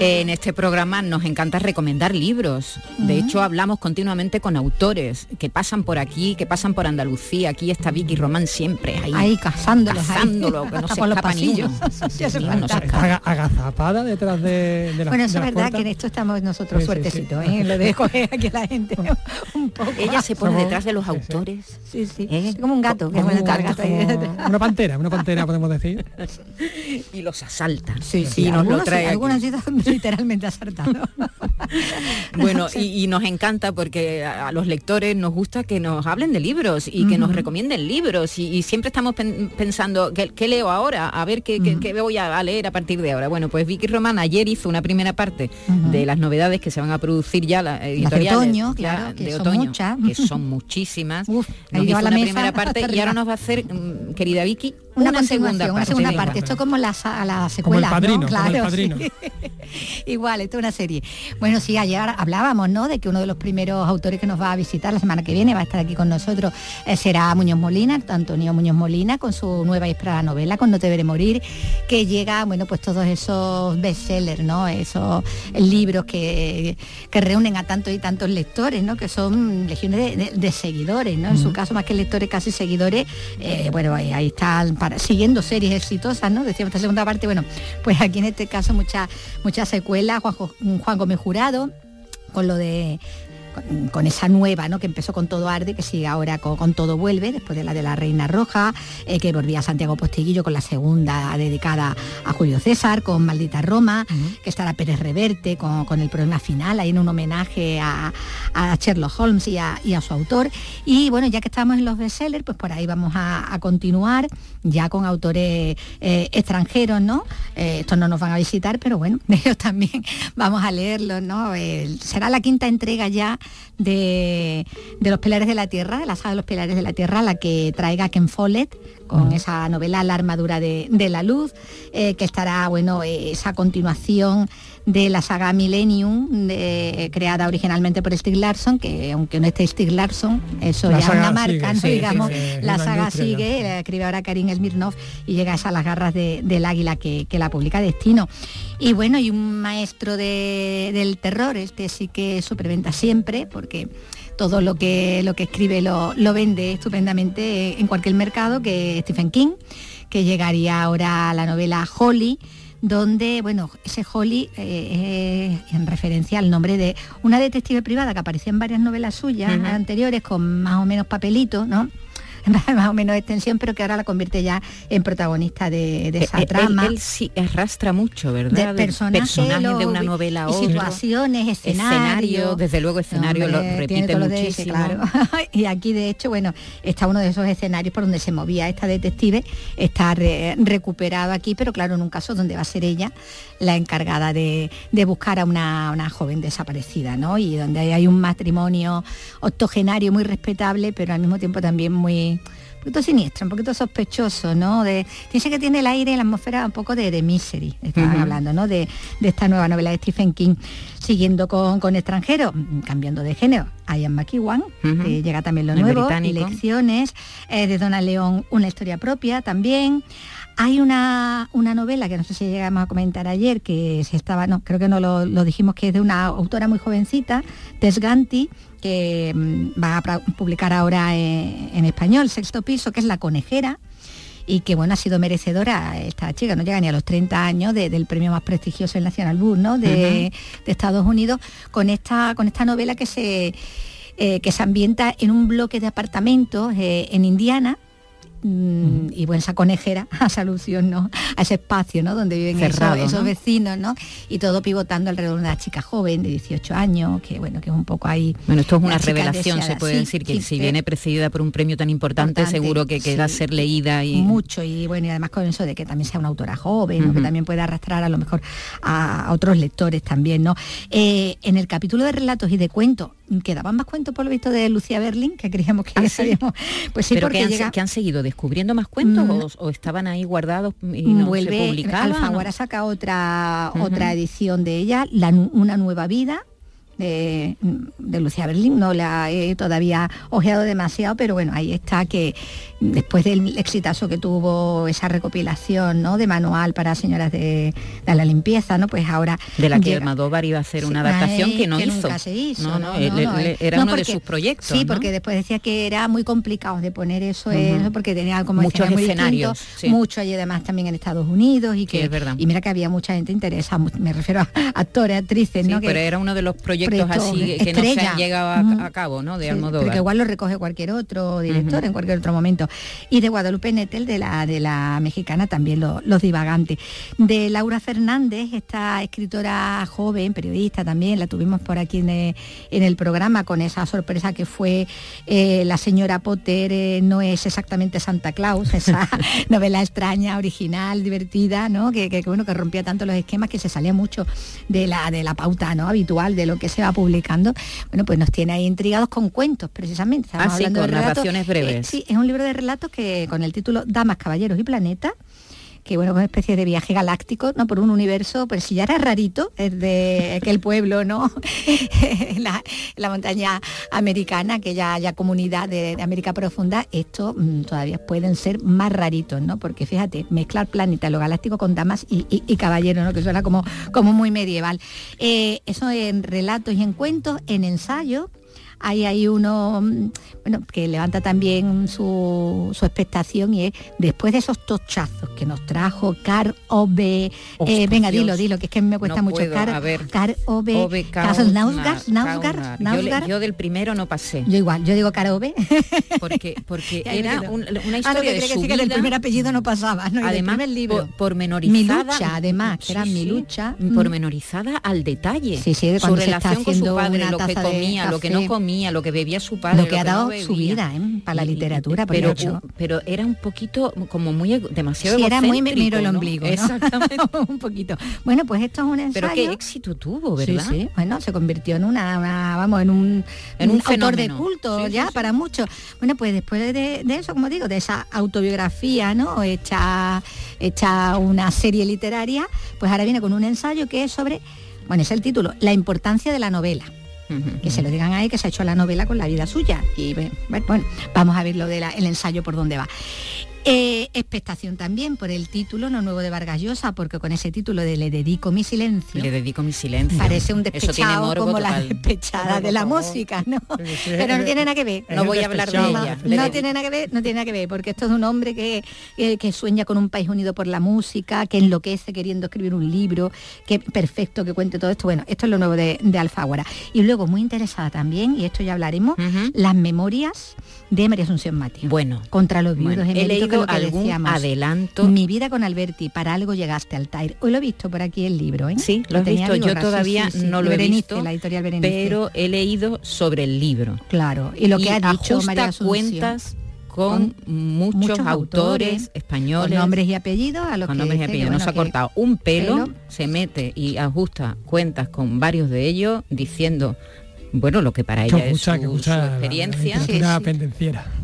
En este programa nos encanta recomendar libros. De hecho, hablamos continuamente con autores que pasan por aquí, que pasan por Andalucía. Aquí está Vicky Román siempre ahí. Ahí cazándolos. Cazándolo, que no se escapa ni Agazapada detrás de, de la Bueno, eso es verdad que en esto estamos nosotros suertecitos, ¿eh? Lo dejo aquí a la gente un poco. Ella se pone detrás de los autores. Sí, sí. ¿Eh? Como un gato. Como, un gato, una pantera, una pantera podemos decir. y los asalta. Sí, sí, nos lo trae. Literalmente acertado. bueno, y, nos encanta porque a, los lectores nos gusta que nos hablen de libros y que nos recomienden libros y, siempre estamos pensando, ¿qué, leo ahora? A ver ¿qué, voy a, leer a partir de ahora. Bueno, pues Vicky Román ayer hizo una primera parte de las novedades que se van a producir ya la editoriales de otoño, claro, que son muchas. que son muchísimas. nos hizo la primera parte y ahora nos va a hacer, mm, querida Vicky, una, segunda parte. Una segunda parte. Esto como la, la secuela, padrino, ¿no? Claro, Igual, esto es una serie. Bueno, sí, ayer hablábamos, ¿no? De que uno de los primeros autores que nos va a visitar la semana que viene, va a estar aquí con nosotros, eh, será Muñoz Molina, Antonio Muñoz Molina, con su nueva y esperada novela, Con No te veré morir, que llega, bueno, pues todos esos bestsellers, ¿no? Esos libros que, que reúnen a tantos y tantos lectores, ¿no? Que son legiones de, seguidores, ¿no? En su caso, más que lectores, casi seguidores, eh, bueno, ahí, ahí siguiendo series exitosas, ¿no? Decíamos esta segunda parte, bueno, pues aquí en este caso muchas muchas secuelas, Juan, Juan Gómez Jurado, con lo de con esa nueva, ¿no? que empezó con Todo Arde, que sigue ahora con, Todo Vuelve, después de la de la Reina Roja, eh, que volvía a Santiago Postiguillo con la segunda dedicada a Julio César, con Maldita Roma, que estará Pérez Reverte con, el problema final, ahí en un homenaje a, Sherlock Holmes y a, su autor. Y bueno, ya que estamos en los bestsellers, pues por ahí vamos a, continuar ya con autores eh, extranjeros, ¿no? Eh, estos no nos van a visitar, pero bueno, ellos también vamos a leerlos, ¿no? será la quinta entrega ya de, Los Pilares de la Tierra, de la saga de Los Pilares de la Tierra, la que traiga Ken Follett con esa novela La armadura de, la luz, eh, que estará, bueno, esa continuación de la saga Millennium, creada originalmente por Stig Larsson, que aunque no esté Stig Larsson, eso ya es una marca, digamos, la saga sigue, la escribe ahora Karin Smirnov y llega a las garras del águila que, la publica Destino. Y bueno, y un maestro del terror, este sí que superventa siempre, porque todo lo que, lo que escribe lo, lo vende estupendamente en cualquier mercado, que Stephen King, que llegaría ahora a la novela Holly, donde, bueno, ese Holly eh, en referencia al nombre de una detective privada que aparecía en varias novelas suyas anteriores con más o menos papelitos, ¿no? más o menos extensión, pero que ahora la convierte ya en protagonista de, esa eh, trama. Él, sí arrastra mucho, ¿verdad? De personajes, de una novela a otra. Situaciones, escenarios. desde luego escenario lo repite muchísimo. claro. y aquí de hecho, bueno, está uno de esos escenarios por donde se movía esta detective, está recuperado aquí, pero claro, en un caso donde va a ser ella la encargada de, buscar a una, una, joven desaparecida, ¿no? Y donde hay un matrimonio octogenario muy respetable, pero al mismo tiempo también muy un poquito siniestro, un poquito sospechoso, ¿no? De, dice que tiene el aire y la atmósfera un poco de, de Misery, estaban hablando, ¿no? De, esta nueva novela de Stephen King. Siguiendo con, con extranjeros, cambiando de género, Ian McEwan, que llega también lo nuevo, Elecciones, eh, de Donna León, una historia propia también. Hay una, una, novela que no sé si llegamos a comentar ayer, que se estaba, no, creo que no lo, dijimos, que es de una autora muy jovencita, Tess Ganti, que mm, va a publicar ahora eh, en, español, Sexto Piso, que es La Conejera, y que bueno, ha sido merecedora esta chica, no llega ni a los 30 años del premio más prestigioso, el National Book, ¿no? de, Estados Unidos, con esta, con esta novela que se, eh, que se ambienta en un bloque de apartamentos eh, en Indiana, Mm, y bueno, esa conejera esa alusión ¿no? a ese espacio ¿no? donde viven esos, vecinos ¿no? y todo pivotando alrededor de una chica joven de 18 años que bueno que es un poco ahí bueno esto es una revelación se puede decir que si viene precedida por un premio tan importante, seguro que queda a ser leída y mucho y bueno y además con eso de que también sea una autora joven que también pueda arrastrar a lo mejor a, otros lectores también no eh, en el capítulo de relatos y de cuentos quedaban más cuentos por lo visto de Lucía Berlin que creíamos que ¿Ah, pues sí porque que han, que han seguido descubriendo más cuentos mm. o, estaban ahí guardados y no Vuelve, se publicaban Alfaguara saca otra otra edición de ella una nueva vida de, Lucía Berlín, no la he todavía ojeado demasiado, pero bueno, ahí está que después del exitazo que tuvo esa recopilación ¿no? de manual para señoras de, la limpieza, ¿no? Pues ahora. De la que Almodóvar iba a hacer una adaptación que no hizo. Nunca se hizo. No, no, era uno de sus proyectos. Sí, porque después decía que era muy complicado de poner eso, porque tenía como muchos escenarios. Mucho y además también en Estados Unidos y que, es verdad. y mira que había mucha gente interesada, me refiero a actores, actrices, ¿no? pero era uno de los proyectos así que no se han llegado a, cabo, ¿no? De Almodóvar. Porque igual lo recoge cualquier otro director en cualquier otro momento. Y de Guadalupe Nettel, de la, de la mexicana, también Los Divagantes. De Laura Fernández, esta escritora joven, periodista también, la tuvimos por aquí en el, programa con esa sorpresa que fue eh, La señora Potter eh, no es exactamente Santa Claus, esa novela extraña, original, divertida, ¿no? Que, que, bueno, que rompía tanto los esquemas que se salía mucho de la, de la pauta ¿no? habitual de lo que se va publicando, bueno, pues nos tiene ahí intrigados con cuentos, precisamente. Estamos ah, hablando con de narraciones breves. Eh, sí, es un libro de relatos que con el título Damas, Caballeros y Planeta, que bueno, una especie de viaje galáctico, ¿no? Por un universo, pero si ya era rarito, es de aquel pueblo, ¿no? la, montaña americana, aquella ya comunidad de, América Profunda, esto mm, todavía pueden ser más raritos, ¿no? Porque fíjate, mezclar planeta, lo galáctico con damas y, caballeros, ¿no? Que suena como, como muy medieval. Eh, eso en relatos y en cuentos, en ensayo, hay ahí uno mm, bueno, que levanta también su, expectación y es después de esos tochazos que nos trajo Car OB, eh, venga, dilo, dilo, que es que me cuesta mucho. Car, Car OB, Yo, del primero no pasé. Yo igual, yo digo Car OB. Porque, porque era una historia de su vida. Que del primer apellido no pasaba, ¿no? Además, libro. pormenorizada. Mi lucha, además, que era mi lucha. Pormenorizada al detalle. Sí, sí, su relación con su padre, lo que comía, lo que no comía lo que bebía su padre. Lo que ha dado su vida ¿eh? para la literatura. Pero, pero era un poquito como muy demasiado sí, era muy miro el ombligo. Exactamente. un poquito. Bueno, pues esto es un ensayo. Pero qué éxito tuvo, ¿verdad? Sí, Bueno, se convirtió en una, vamos, en un, en un, autor de culto ya para muchos. Bueno, pues después de, eso, como digo, de esa autobiografía, ¿no? Hecha, hecha una serie literaria, pues ahora viene con un ensayo que es sobre, bueno, es el título, La importancia de la novela que se lo digan ahí que se ha hecho la novela con la vida suya. Y bueno, vamos a ver lo del ensayo por dónde va. Eh, expectación también por el título no nuevo de Vargas Llosa, porque con ese título de Le dedico mi silencio. Le dedico mi silencio. Parece un despechado como la despechada de la música, ¿no? Pero no tiene nada que ver. No voy a hablar de ella. No tiene nada que ver, no tiene nada que ver, porque esto es un hombre que, que, sueña con un país unido por la música, que enloquece queriendo escribir un libro, que perfecto que cuente todo esto. Bueno, esto es lo nuevo de, Alfaguara. Y luego, muy interesada también, y esto ya hablaremos, las memorias de María Asunción Mati. Bueno. Contra los viudos he leído algún adelanto. Mi vida con Alberti, para algo llegaste al Tair. Hoy lo he visto por aquí el libro, ¿eh? Sí, lo he visto. Yo todavía no lo he visto, la editorial pero he leído sobre el libro. Claro, y lo que ha dicho María Asunción. cuentas con, muchos, autores, españoles. Con nombres y apellidos a los con nombres y apellidos. no se ha cortado un pelo, se mete y ajusta cuentas con varios de ellos diciendo bueno, lo que para ella es su, experiencia.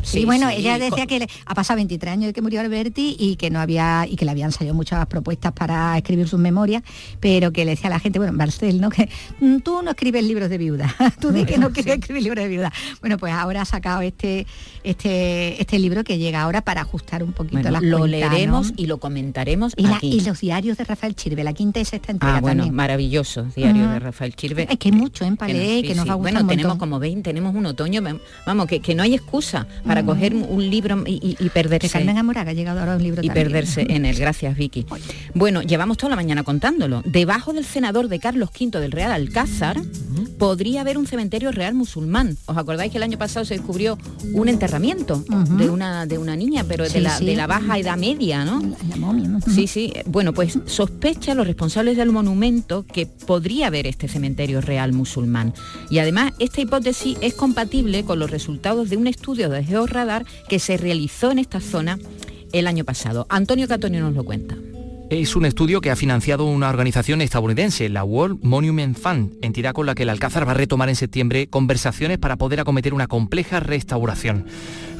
sí, bueno, ella decía que ha pasado 23 años de que murió Alberti y que no había y que le habían salido muchas propuestas para escribir sus memorias, pero que le decía a la gente, bueno, Marcel, ¿no? Que mm, tú no escribes libros de viuda, tú di que no quieres escribir libros de viuda. Bueno, pues ahora ha sacado este este este libro que llega ahora para ajustar un poquito bueno, las Lo leeremos y lo comentaremos y, aquí. y, los diarios de Rafael Chirve, la quinta y sexta entrega Ah, bueno, maravilloso, diario de Rafael Chirve. Es que hay mucho en Palé, que, nos va a Bueno, tenemos como ven, tenemos un otoño, vamos, que, que no hay excusa para coger un libro y, perderse. Carmen Amoraga ha llegado ahora un libro Y perderse en él, gracias Vicky. Bueno, llevamos toda la mañana contándolo. Debajo del senador de Carlos V del Real Alcázar podría haber un cementerio real musulmán. ¿Os acordáis que el año pasado se descubrió un enterramiento de, una, de una niña, pero de, la, de la baja edad media, ¿no? Sí, sí. Bueno, pues sospecha los responsables del monumento que podría haber este cementerio real musulmán. Y además, esta hipótesis es compatible con los resultados de un estudio de georradar que se realizó en esta zona el año pasado. Antonio Catonio nos lo cuenta. Es un estudio que ha financiado una organización estadounidense, la World Monument Fund, entidad con la que el Alcázar va a retomar en septiembre conversaciones para poder acometer una compleja restauración.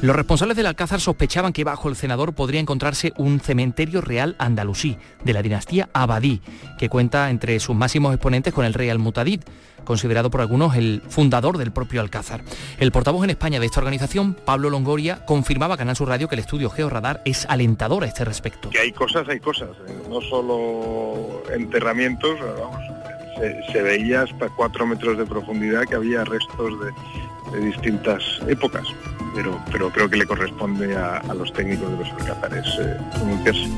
Los responsables del Alcázar sospechaban que bajo el senador podría encontrarse un cementerio real andalusí, de la dinastía Abadí, que cuenta entre sus máximos exponentes con el rey Al-Mutadid, considerado por algunos el fundador del propio Alcázar. El portavoz en España de esta organización, Pablo Longoria, confirmaba a Canal Sur Radio que el estudio Georradar es alentador a este respecto. Que hay cosas, hay cosas, ¿eh? no solo enterramientos, se, veía hasta cuatro metros de profundidad que había restos de, distintas épocas. Pero, pero, creo que le corresponde a, los técnicos de los alcázares eh,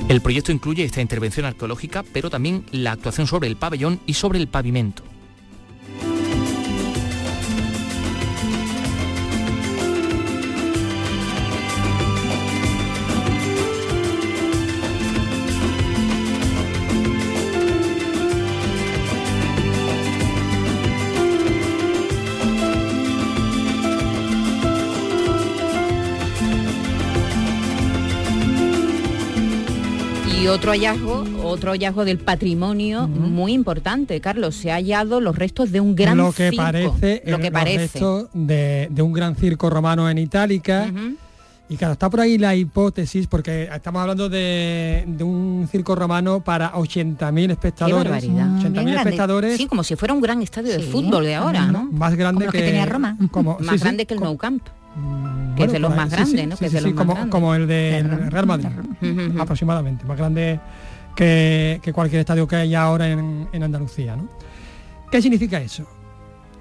El proyecto incluye esta intervención arqueológica, pero también la actuación sobre el pabellón y sobre el pavimento. Otro hallazgo, otro hallazgo del patrimonio muy importante, Carlos. Se ha hallado los restos de un gran lo que circo. Parece, lo que parece. de, un gran circo romano en Itálica. Y claro, está por ahí la hipótesis, porque estamos hablando de, un circo romano para 80.000 espectadores. 80.000 espectadores. Sí, como si fuera un gran estadio de fútbol de ahora, ¿no? Más grande que, tenía Roma. Como, más grande que el Nou Camp. Que es de los más grandes, ¿no? que los como, el de Real Madrid, aproximadamente, más grande que, cualquier estadio que haya ahora en, Andalucía. ¿no? ¿Qué significa eso?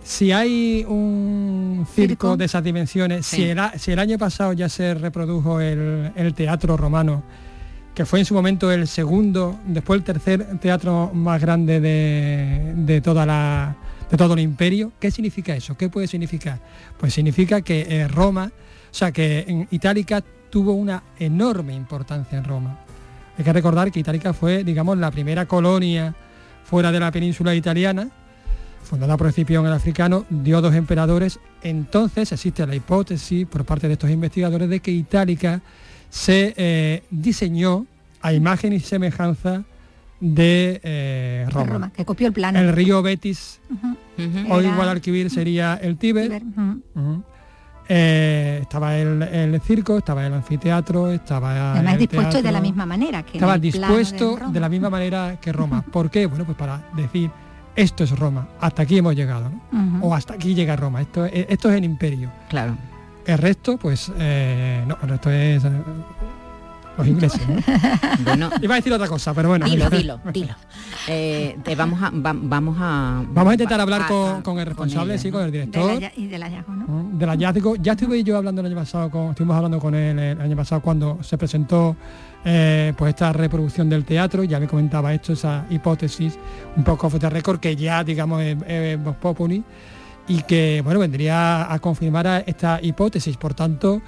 Si hay un circo, de esas dimensiones, si, el, si, el, año pasado ya se reprodujo el, teatro romano, que fue en su momento el segundo, después el tercer teatro más grande de, de toda la, de todo el imperio. ¿Qué significa eso? ¿Qué puede significar? Pues significa que eh, Roma, sea, que en Itálica tuvo una enorme importancia en Roma. Hay que recordar que Itálica fue, digamos, la primera colonia fuera de la península italiana, fundada por Escipión el africano, dio dos emperadores. Entonces existe la hipótesis por parte de estos investigadores de que Itálica se eh, diseñó a imagen y semejanza de eh, Roma. que copió el plano. El río Betis, hoy Guadalquivir sería el Tíber. Eh, estaba el, circo, estaba el anfiteatro, estaba Además dispuesto de la misma manera que Estaba dispuesto de, la misma manera que Roma. ¿Por qué? Bueno, pues para decir, esto es Roma, hasta aquí hemos llegado, O hasta aquí llega Roma, esto, esto es el imperio. Claro. El resto, pues, eh, no, el resto es los ingleses. Bueno, iba a decir otra cosa, pero bueno. Dilo, dilo, dilo. Eh, te vamos a vamos a vamos a intentar hablar con, el responsable, sí, con el director. y del hallazgo, ¿no? Del hallazgo. Ya estuve yo hablando el año pasado, con, estuvimos hablando con él el año pasado cuando se presentó eh, pues esta reproducción del teatro, ya me comentaba esto, esa hipótesis, un poco de récord que ya digamos es, es Populi y que bueno vendría a confirmar esta hipótesis. Por tanto,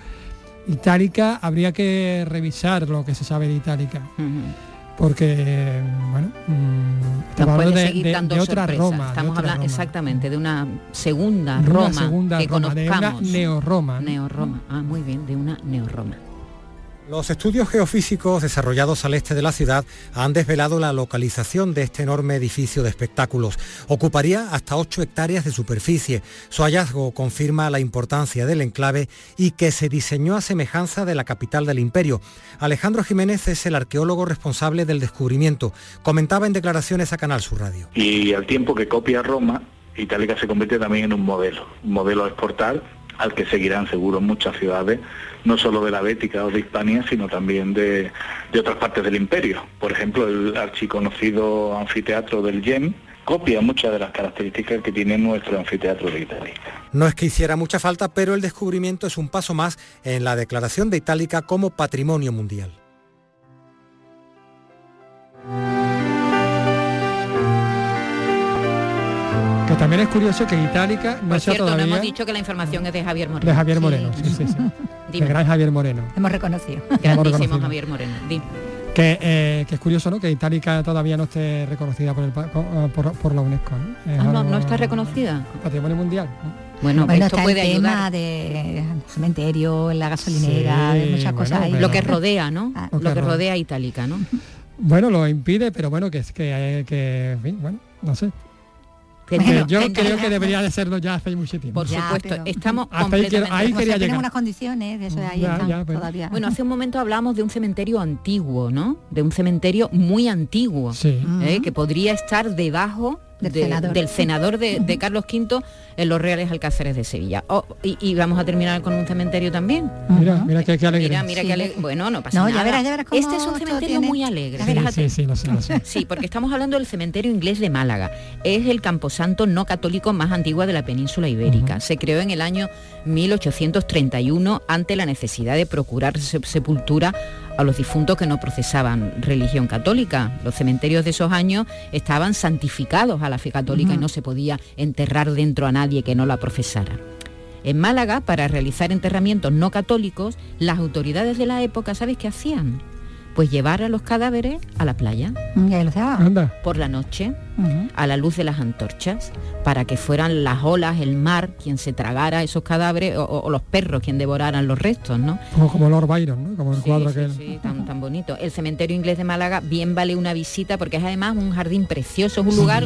Itálica habría que revisar lo que se sabe de Itálica. Porque, bueno, mm, estamos hablando de, otra Roma. Estamos hablando exactamente de una segunda Roma segunda que Roma, de una neo-Roma. Neo-Roma, ah, muy bien, de una neo-Roma. Los estudios geofísicos desarrollados al este de la ciudad han desvelado la localización de este enorme edificio de espectáculos. Ocuparía hasta 8 hectáreas de superficie. Su hallazgo confirma la importancia del enclave y que se diseñó a semejanza de la capital del imperio. Alejandro Jiménez es el arqueólogo responsable del descubrimiento. Comentaba en declaraciones a Canal Sur Radio. Y al tiempo que copia Roma, Itálica se convierte también en un modelo, un modelo a exportar al que seguirán seguro muchas ciudades no solo de la Bética o de Hispania, sino también de, otras partes del imperio. Por ejemplo, el archiconocido anfiteatro del Yen, copia muchas de las características que tiene nuestro anfiteatro de Itálica. No es que hiciera mucha falta, pero el descubrimiento es un paso más en la declaración de Itálica como patrimonio mundial. También es curioso que Itálica no Por cierto, todavía... no hemos dicho que la información es de Javier Moreno. De Javier Moreno, sí, sí, sí. El gran Javier Moreno. Hemos reconocido. Grandísimo Javier Moreno. Eh, que, es curioso, ¿no? Que Itálica todavía no esté reconocida por, el, por, la UNESCO. ¿no? Ah, no, está reconocida. Patrimonio mundial. Bueno, esto puede el tema de cementerio, la gasolinera, de muchas cosas. Lo que rodea, ¿no? Ah. Lo, que rodea Itálica, ¿no? Bueno, lo impide, pero bueno, que es que, que en fin, bueno, no sé yo creo que debería de serlo ya hace mucho tiempo. Por supuesto, estamos completamente... Ahí, quería llegar. unas condiciones, eso ahí todavía. Bueno, hace un momento hablamos de un cementerio antiguo, ¿no? De un cementerio muy antiguo, ¿eh? que podría estar debajo del, senador. de, Carlos V en los Reales Alcáceres de Sevilla. Oh, y, vamos a terminar con un cementerio también. Mira, mira qué, alegre. Mira, mira qué Bueno, no pasa nada. este es un cementerio muy alegre. Sí, sí, sí, sí, porque estamos hablando del cementerio inglés de Málaga. Es el camposanto no católico más antiguo de la península ibérica. Se creó en el año 1831 ante la necesidad de procurar sepultura a los difuntos que no procesaban religión católica. Los cementerios de esos años estaban santificados a la fe católica y no se podía enterrar dentro a nadie que no la profesara. En Málaga, para realizar enterramientos no católicos, las autoridades de la época, ¿sabes qué hacían? Pues llevar a los cadáveres a la playa. Por la noche, a la luz de las antorchas, para que fueran las olas, el mar, quien se tragara esos cadáveres, o, los perros quien devoraran los restos, ¿no? Como, como Lord Byron, ¿no? Como el cuadro que Sí, tan, tan bonito. El cementerio inglés de Málaga bien vale una visita porque es además un jardín precioso, es un lugar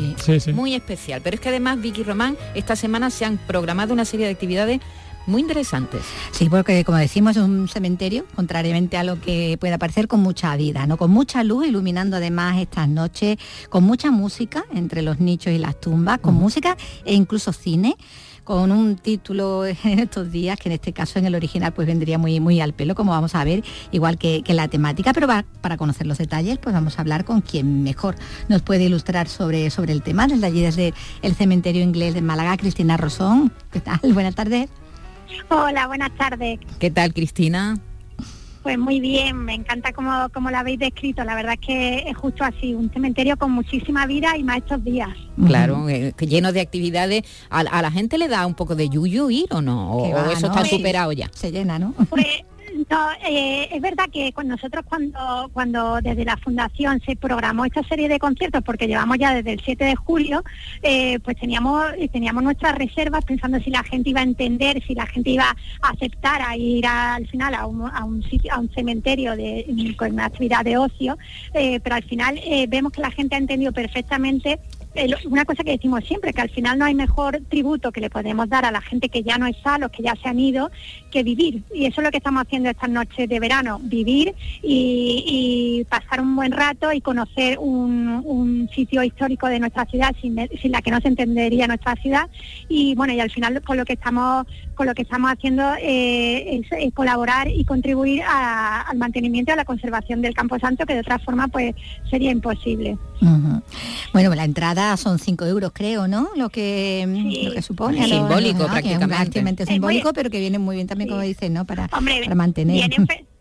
muy especial. Pero es que además Vicky Román, esta semana se han programado una serie de actividades muy interesantes. Sí, porque como decimos es un cementerio, contrariamente a lo que pueda parecer, con mucha vida, ¿no? Con mucha luz, iluminando además estas noches, con mucha música entre los nichos y las tumbas, con música e incluso cine con un título en estos días, que en este caso en el original pues vendría muy, muy al pelo, como vamos a ver, igual que, la temática, pero para conocer los detalles, pues vamos a hablar con quien mejor nos puede ilustrar sobre, sobre el tema, desde allí desde el cementerio inglés de Málaga, Cristina Rosón. ¿Qué tal? Buenas tardes. Hola, buenas tardes. ¿Qué tal, Cristina? Pues muy bien, me encanta como, como lo habéis descrito. La verdad es que es justo así, un cementerio con muchísima vida y más estos días. Claro, eh, lleno de actividades. ¿A, la gente le da un poco de yuyu ir o no? ¿O, eso está superado ya? Se llena, ¿no? Pues no, eh, es verdad que con nosotros cuando, cuando desde la fundación se programó esta serie de conciertos, porque llevamos ya desde el 7 de julio, eh, pues teníamos, teníamos nuestras reservas pensando si la gente iba a entender, si la gente iba a aceptar a ir al final a un, a un sitio, a un cementerio de, con una actividad de ocio, eh, pero al final vemos que la gente ha entendido perfectamente una cosa que decimos siempre, que al final no hay mejor tributo que le podemos dar a la gente que ya no está, a los que ya se han ido, que vivir. Y eso es lo que estamos haciendo estas noches de verano, vivir y, pasar un buen rato y conocer un, sitio histórico de nuestra ciudad sin, la que no se entendería nuestra ciudad. Y bueno, y al final con lo que estamos con lo que estamos haciendo eh, es, colaborar y contribuir al mantenimiento y a la conservación del Campo Santo, que de otra forma pues sería imposible. Bueno, la entrada son 5 euros, creo, ¿no? Lo que, lo que supone. simbólico, prácticamente. simbólico, pero que viene muy bien también, como dicen, ¿no? Para, para mantener.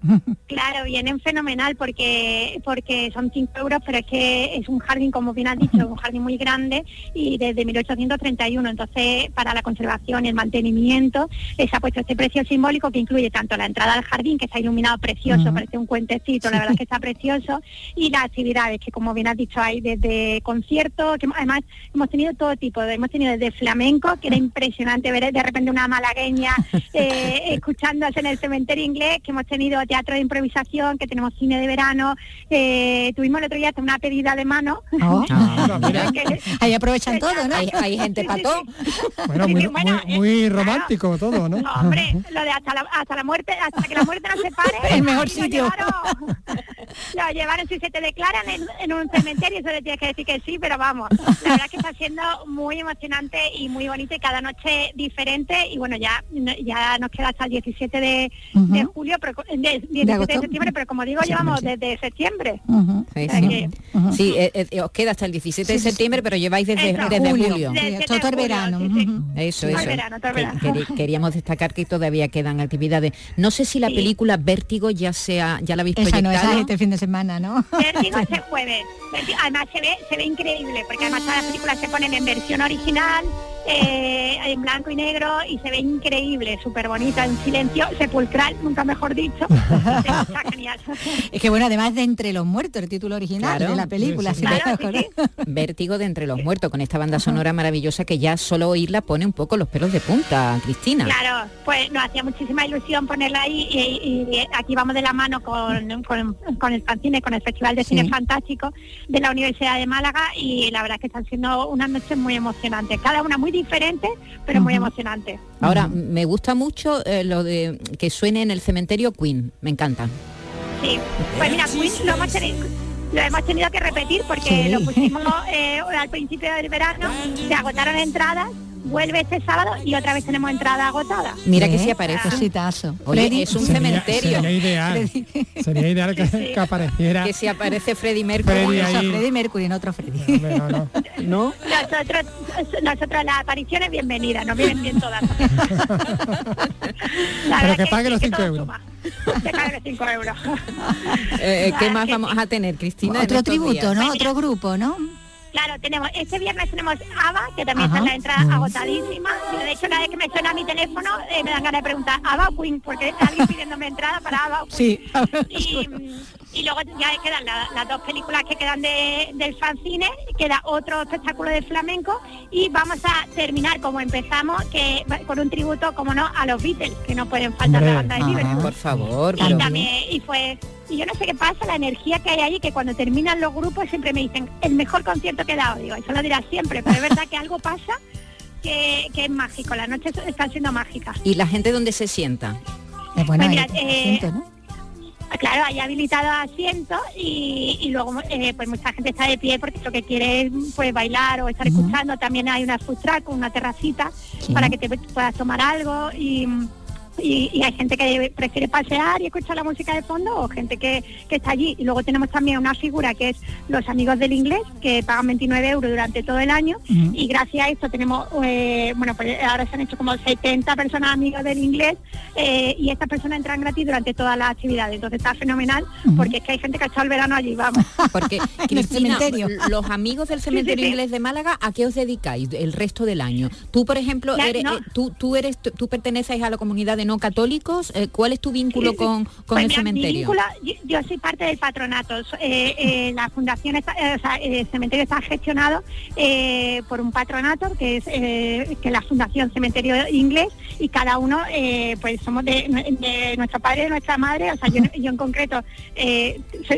Claro, vienen fenomenal porque porque son 5 euros, pero es que es un jardín, como bien has dicho, un jardín muy grande y desde 1831. Entonces, para la conservación y el mantenimiento, se ha puesto este precio simbólico que incluye tanto la entrada al jardín, que está iluminado precioso, parece un cuentecito, la verdad es que está precioso, y las actividades que, como bien has dicho, hay desde conciertos, que además hemos tenido todo tipo, hemos tenido desde flamenco, que era impresionante ver de repente una malagueña eh, escuchándose en el cementerio inglés, que hemos tenido teatro de improvisación, que tenemos cine de verano, eh, tuvimos el otro día hasta una pedida de mano. Oh. Ah, ahí aprovechan todo, ¿no? Hay, gente para todo. Bueno, muy, romántico todo, ¿no? Hombre, lo de hasta la, hasta la muerte, hasta que la muerte no se pare. El mejor sitio. Lo llevaron, si se te declaran en, un cementerio, eso le tienes que decir que sí, pero vamos, la verdad que está siendo muy emocionante y muy bonito y cada noche diferente y bueno, ya ya nos queda hasta el 17 de, julio, pero, de, 17 de, septiembre, pero como digo, llevamos desde septiembre. Sí, eh, eh, os queda hasta el 17 de septiembre, pero lleváis desde, desde julio. todo el verano. Eso, eso. queríamos destacar que todavía quedan actividades. No sé si la película Vértigo ya sea ya la habéis esa proyectado. No, este fin de semana, ¿no? Vértigo este jueves. Además se ve, se ve increíble, porque además las películas se ponen en versión original, eh, en blanco y negro y se ve increíble, súper bonita, en silencio, sepulcral, nunca mejor dicho. Es que bueno, además de Entre los Muertos, el título original de la película. Vértigo de Entre los Muertos, con esta banda sonora maravillosa que ya solo oírla pone un poco los pelos de punta, Cristina. Claro, pues nos hacía muchísima ilusión ponerla ahí y, aquí vamos de la mano con, con, el Fancine, con el Festival de Cine Fantástico de la Universidad de Málaga y la verdad que están siendo unas noches muy emocionantes, cada una muy diferente, pero muy emocionante. Ahora, me gusta mucho eh, lo de que suene en el cementerio Queen, me encanta. Sí, pues mira, Queen lo hemos tenido, lo hemos tenido que repetir porque lo pusimos eh, al principio del verano, se agotaron entradas vuelve este sábado y otra vez tenemos entrada agotada. Mira que si aparece. Oye, es un cementerio. Sería ideal, sería ideal que, apareciera. Que si aparece Freddy Mercury. Freddy, Mercury, en otro Freddy. No, no, no. Nosotros, nosotros las apariciones bienvenidas, nos vienen bien todas. Pero que, pague los 5 euros. Que pague los 5 euros. Eh, ¿Qué más vamos a tener, Cristina? Otro tributo, ¿no? Otro grupo, ¿no? Claro, tenemos, este viernes tenemos ABA, que también está en la entrada agotadísima. De hecho, cada vez que me suena mi teléfono, eh, me dan ganas de preguntar, ABA o Queen, porque está alguien pidiéndome entrada para ABA o Sí. Y, luego ya quedan las dos películas que quedan de, del fanzine, queda otro espectáculo de flamenco y vamos a terminar como empezamos, que con un tributo, como no, a los Beatles, que no pueden faltar la banda de Liverpool. Por favor. Y, también, y fue y yo no sé qué pasa, la energía que hay ahí, que cuando terminan los grupos siempre me dicen, el mejor concierto que he dado, digo, eso lo dirás siempre, pero es verdad que algo pasa que, es mágico, las noches están siendo mágicas. ¿Y la gente dónde se sienta? Bueno, pues eh, Claro, hay habilitado asientos y, luego eh, pues mucha gente está de pie porque lo que quiere es pues, bailar o estar escuchando. También hay una food truck, una terracita para que te puedas tomar algo y y, hay gente que prefiere pasear y escuchar la música de fondo o gente que, está allí. Y luego tenemos también una figura que es los amigos del inglés, que pagan 29 euros durante todo el año y gracias a esto tenemos, eh, bueno, pues ahora se han hecho como 70 personas amigos del inglés eh, y estas personas entran gratis durante todas las actividades. Entonces está fenomenal porque es que hay gente que ha echado el verano allí, vamos. Porque cementerio. los amigos del cementerio inglés de Málaga, ¿a qué os dedicáis el resto del año? Tú, por ejemplo, eres, eh, tú, tú, eres, tú perteneces a la comunidad de no católicos. Eh, ¿Cuál es tu vínculo con, con pues el cementerio? yo, soy parte del patronato. Eh, eh, la fundación, está, el cementerio está gestionado por un patronato que es que la Fundación Cementerio Inglés y cada uno pues somos de, nuestro padre, de nuestra madre. O sea, yo, en concreto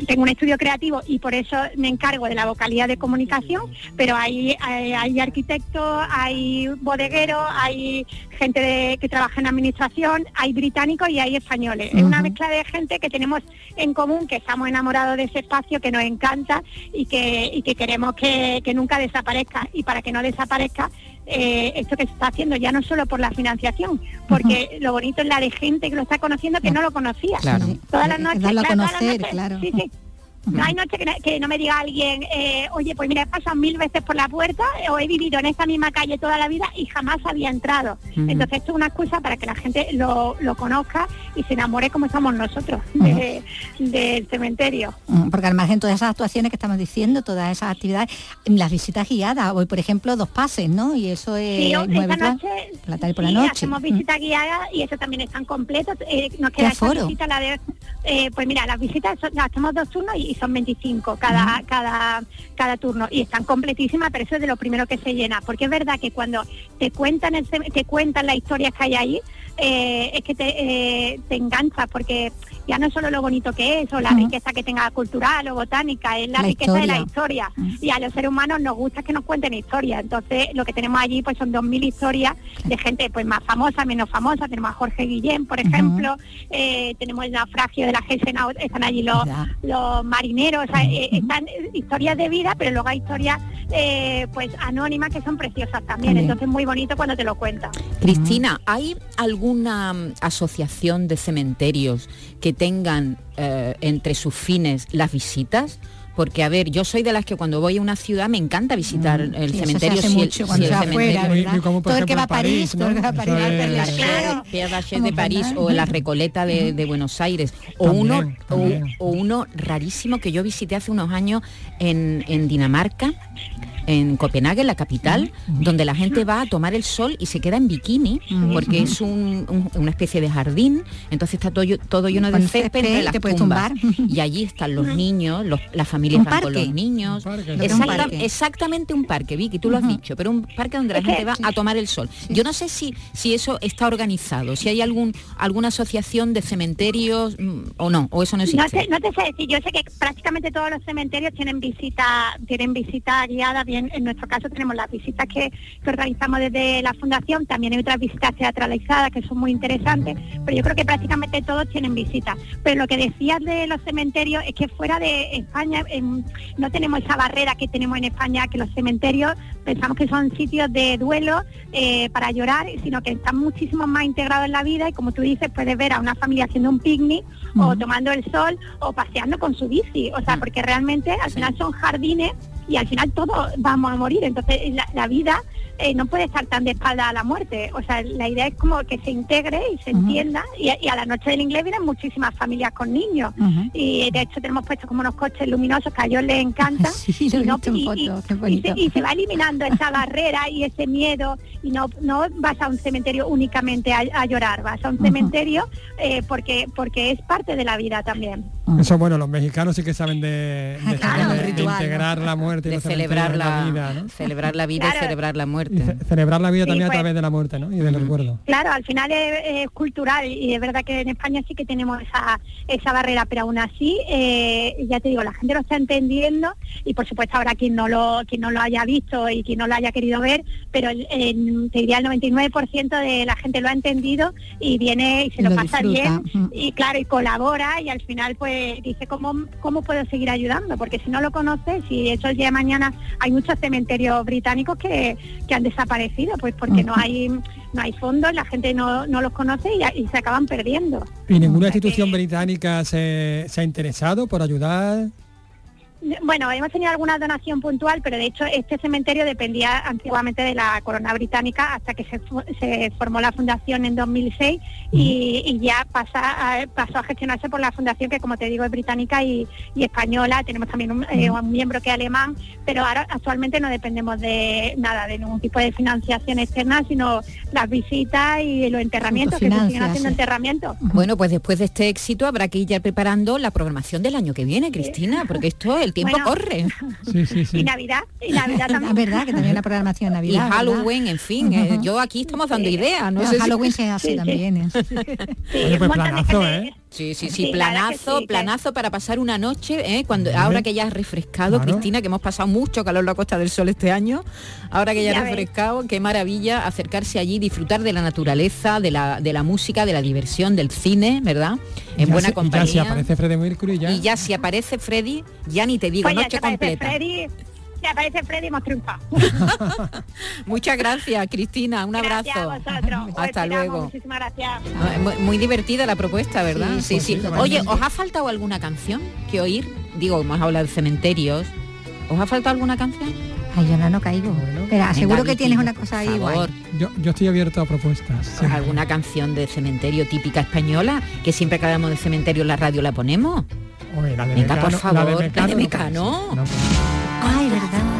tengo un estudio creativo y por eso me encargo de la vocalidad de comunicación, pero hay, hay, arquitectos, hay bodegueros, hay gente que trabaja en administración, hay británicos y hay españoles. Es una mezcla de gente que tenemos en común, que estamos enamorados de ese espacio, que nos encanta y que, y que queremos que, nunca desaparezca. Y para que no desaparezca, eh, esto que se está haciendo, ya no solo por la financiación, porque lo bonito es la de gente que lo está conociendo que no lo conocía. Todas las noches, claro, Sí, sí. No hay noche que, no me diga alguien, eh, oye, pues mira, he pasado mil veces por la puerta o he vivido en esta misma calle toda la vida y jamás había entrado. Entonces esto es una excusa para que la gente lo, conozca y se enamore como estamos nosotros del cementerio. Porque al margen todas esas actuaciones que estamos diciendo, todas esas actividades, las visitas guiadas, hoy por ejemplo dos pases, ¿no? Y eso es sí, esta noche, por la tarde por la noche. hacemos visitas guiadas y eso también están completos. Eh, nos queda esta visita, la de, eh, pues mira, las visitas las hacemos dos turnos y son 25 cada, cada, cada turno y están completísimas, pero eso es de lo primero que se llena, porque es verdad que cuando te cuentan, el, te cuentan las historias que hay ahí, eh, es que te, eh, te engancha porque ya no es solo lo bonito que es o la riqueza que tenga cultural o botánica, es la, riqueza de la historia. Y a los seres humanos nos gusta que nos cuenten historias. Entonces lo que tenemos allí pues son 2.000 historias de gente pues más famosa, menos famosa. Tenemos a Jorge Guillén, por ejemplo, eh, tenemos el naufragio de la Gesena, están allí los, los marineros, están historias de vida, pero luego hay historias pues anónimas que son preciosas también. Entonces muy bonito cuando te lo cuentan. Cristina, ¿hay algún alguna mm, asociación de cementerios que tengan eh, entre sus fines las visitas? Porque, a ver, yo soy de las que cuando voy a una ciudad me encanta visitar mm, el cementerio. Si el, cementerio. todo el que va a París, todo el que va a París. de París o la Recoleta de, Buenos Aires. O uno, O, uno rarísimo que yo visité hace unos años en, en Dinamarca, en Copenhague, la capital, donde la gente va a tomar el sol y se queda en bikini, porque es una especie de jardín, entonces está todo, todo lleno de césped entre las tumbas. Y allí están los niños, las familias van con los niños. exactamente un parque, Vicky, tú lo has dicho, pero un parque donde la gente va a tomar el sol. Yo no sé si, si eso está organizado, si hay algún alguna asociación de cementerios mm, o no, o eso no existe. No te, no te sé decir, yo sé que prácticamente todos los cementerios tienen visita, tienen visita guiada en nuestro caso tenemos las visitas que, organizamos desde la fundación, también hay otras visitas teatralizadas que son muy interesantes, pero yo creo que prácticamente todos tienen visitas. Pero lo que decías de los cementerios es que fuera de España no tenemos esa barrera que tenemos en España, que los cementerios pensamos que son sitios de duelo eh, para llorar, sino que están muchísimo más integrados en la vida y como tú dices, puedes ver a una familia haciendo un picnic o tomando el sol o paseando con su bici, o sea, porque realmente al final son jardines y al final todos vamos a morir. Entonces la, vida eh, no puede estar tan de espalda a la muerte. O sea, la idea es como que se integre y se entienda. Y, a la noche del inglés vienen muchísimas familias con niños. Y de hecho tenemos puesto como unos coches luminosos que a ellos les encantan. y, se, va eliminando esa barrera y ese miedo. Y no, no vas a un cementerio únicamente a, llorar, vas a un cementerio eh, porque, porque es parte de la vida también. Eso bueno, los mexicanos sí que saben de, integrar la muerte. De celebrar la, vida, celebrar la vida y celebrar la muerte. Celebrar la vida también a pues través de la muerte, ¿no? Y del recuerdo. Claro, al final es, cultural y es verdad que en España sí que tenemos esa, esa barrera, pero aún así, eh, ya te digo, la gente lo está entendiendo y por supuesto habrá quien no lo, quien no lo haya visto y quien no lo haya querido ver, pero el, te diría el 99% de la gente lo ha entendido y viene y se lo, pasa bien y claro, y colabora y al final pues dice, ¿cómo, ¿cómo puedo seguir ayudando? Porque si no lo conoces, y eso el día de mañana hay muchos cementerios británicos que, han desaparecido, pues porque no hay no hay fondos, la gente no, los conoce y, se acaban perdiendo. ¿Y ninguna institución británica se, se ha interesado por ayudar? Bueno, hemos tenido alguna donación puntual, pero de hecho este cementerio dependía antiguamente de la corona británica hasta que se, formó la fundación en 2006 y, ya pasa pasó a gestionarse por la fundación que, como te digo, es británica y, española. Tenemos también eh, un, miembro que es alemán, pero ahora actualmente no dependemos de nada, de ningún tipo de financiación externa, sino las visitas y los enterramientos, que se siguen haciendo enterramientos. Bueno, pues después de este éxito habrá que ir ya preparando la programación del año que viene, Cristina, porque esto es el tiempo corre. Y Navidad, y Navidad también. Es verdad que también la programación Navidad. Y Halloween, en fin, eh, yo aquí estamos dando ideas. No, sé Halloween se hace también. ¿eh? Oye, pues planazo, ¿eh? Sí, sí, sí, planazo, planazo para pasar una noche, ¿eh? cuando ahora que ya has refrescado, Cristina, que hemos pasado mucho calor la Costa del Sol este año, ahora que ya, has refrescado, qué maravilla acercarse allí, disfrutar de la naturaleza, de la, de la música, de la diversión, del cine, ¿verdad? En buena compañía. Y ya si aparece Freddy Mercury ya. Y ya si aparece Freddy, ya ni te digo, noche completa. Si aparece Freddy hemos triunfado. Muchas gracias, Cristina. Un abrazo. A vosotros. Hasta esperamos. luego. Muchísimas gracias. Muy, muy divertida la propuesta, ¿verdad? Sí, Sí, Oye. ¿os ha faltado alguna canción que oír? Digo, hemos hablado de cementerios. ¿Os ha faltado alguna canción? Ay, yo no, no caigo. Pero seguro que tienes una cosa ahí favor. igual. Yo, yo estoy abierto a propuestas. ¿Alguna canción de cementerio típica española? Que siempre que hablamos de cementerio en la radio la ponemos. Oye, la de Venga, por favor, la de no Mecano. no. Ay, verdad.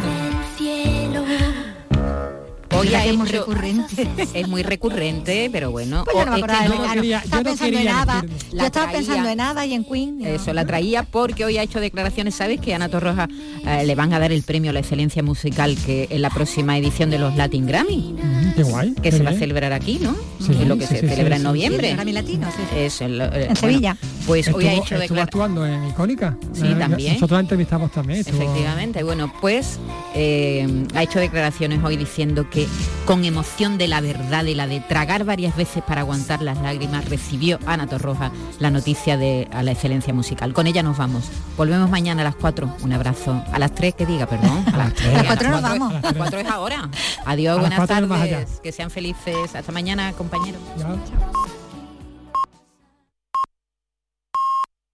Hoy ha que es muy hecho- recurrente. Es muy recurrente, pero bueno. Pues yo no me o- es que acordaba de no- Mecano. quería- yo estaba no pensando en quería Ava. decirlo. Yo La estaba traía. pensando en Ava y en Queen. ¿no? Eso la traía porque hoy ha hecho declaraciones, ¿sabes? Que a Ana Torroja eh, le van a dar el premio a la excelencia musical que en la próxima edición de los Latin Grammy, Mm, Qué guay. que qué se va a celebrar aquí, ¿no? Sí, es lo que sí, se sí, celebra sí, en sí. noviembre. Sí, Grammy Latino, sí, sí. Eso, en, eh, En bueno, Sevilla. Pues hoy ha hecho estuvo declaraciones. actuando en Icónica. Sí, Eh, también. Nosotros la entrevistamos también. estuvo- Efectivamente, bueno, pues eh, ha hecho declaraciones hoy diciendo que con emoción de la verdad y la de tragar varias veces para aguantar las lágrimas, recibió Ana Torroja la noticia de a la excelencia musical. Con ella nos vamos. Volvemos mañana a las 4. Un abrazo. A las 3 que diga, perdón. A las 3. A las cuatro nos vamos. A las 4 es ahora. Adiós, buenas tardes. Que sean felices. Hasta mañana, compañeros.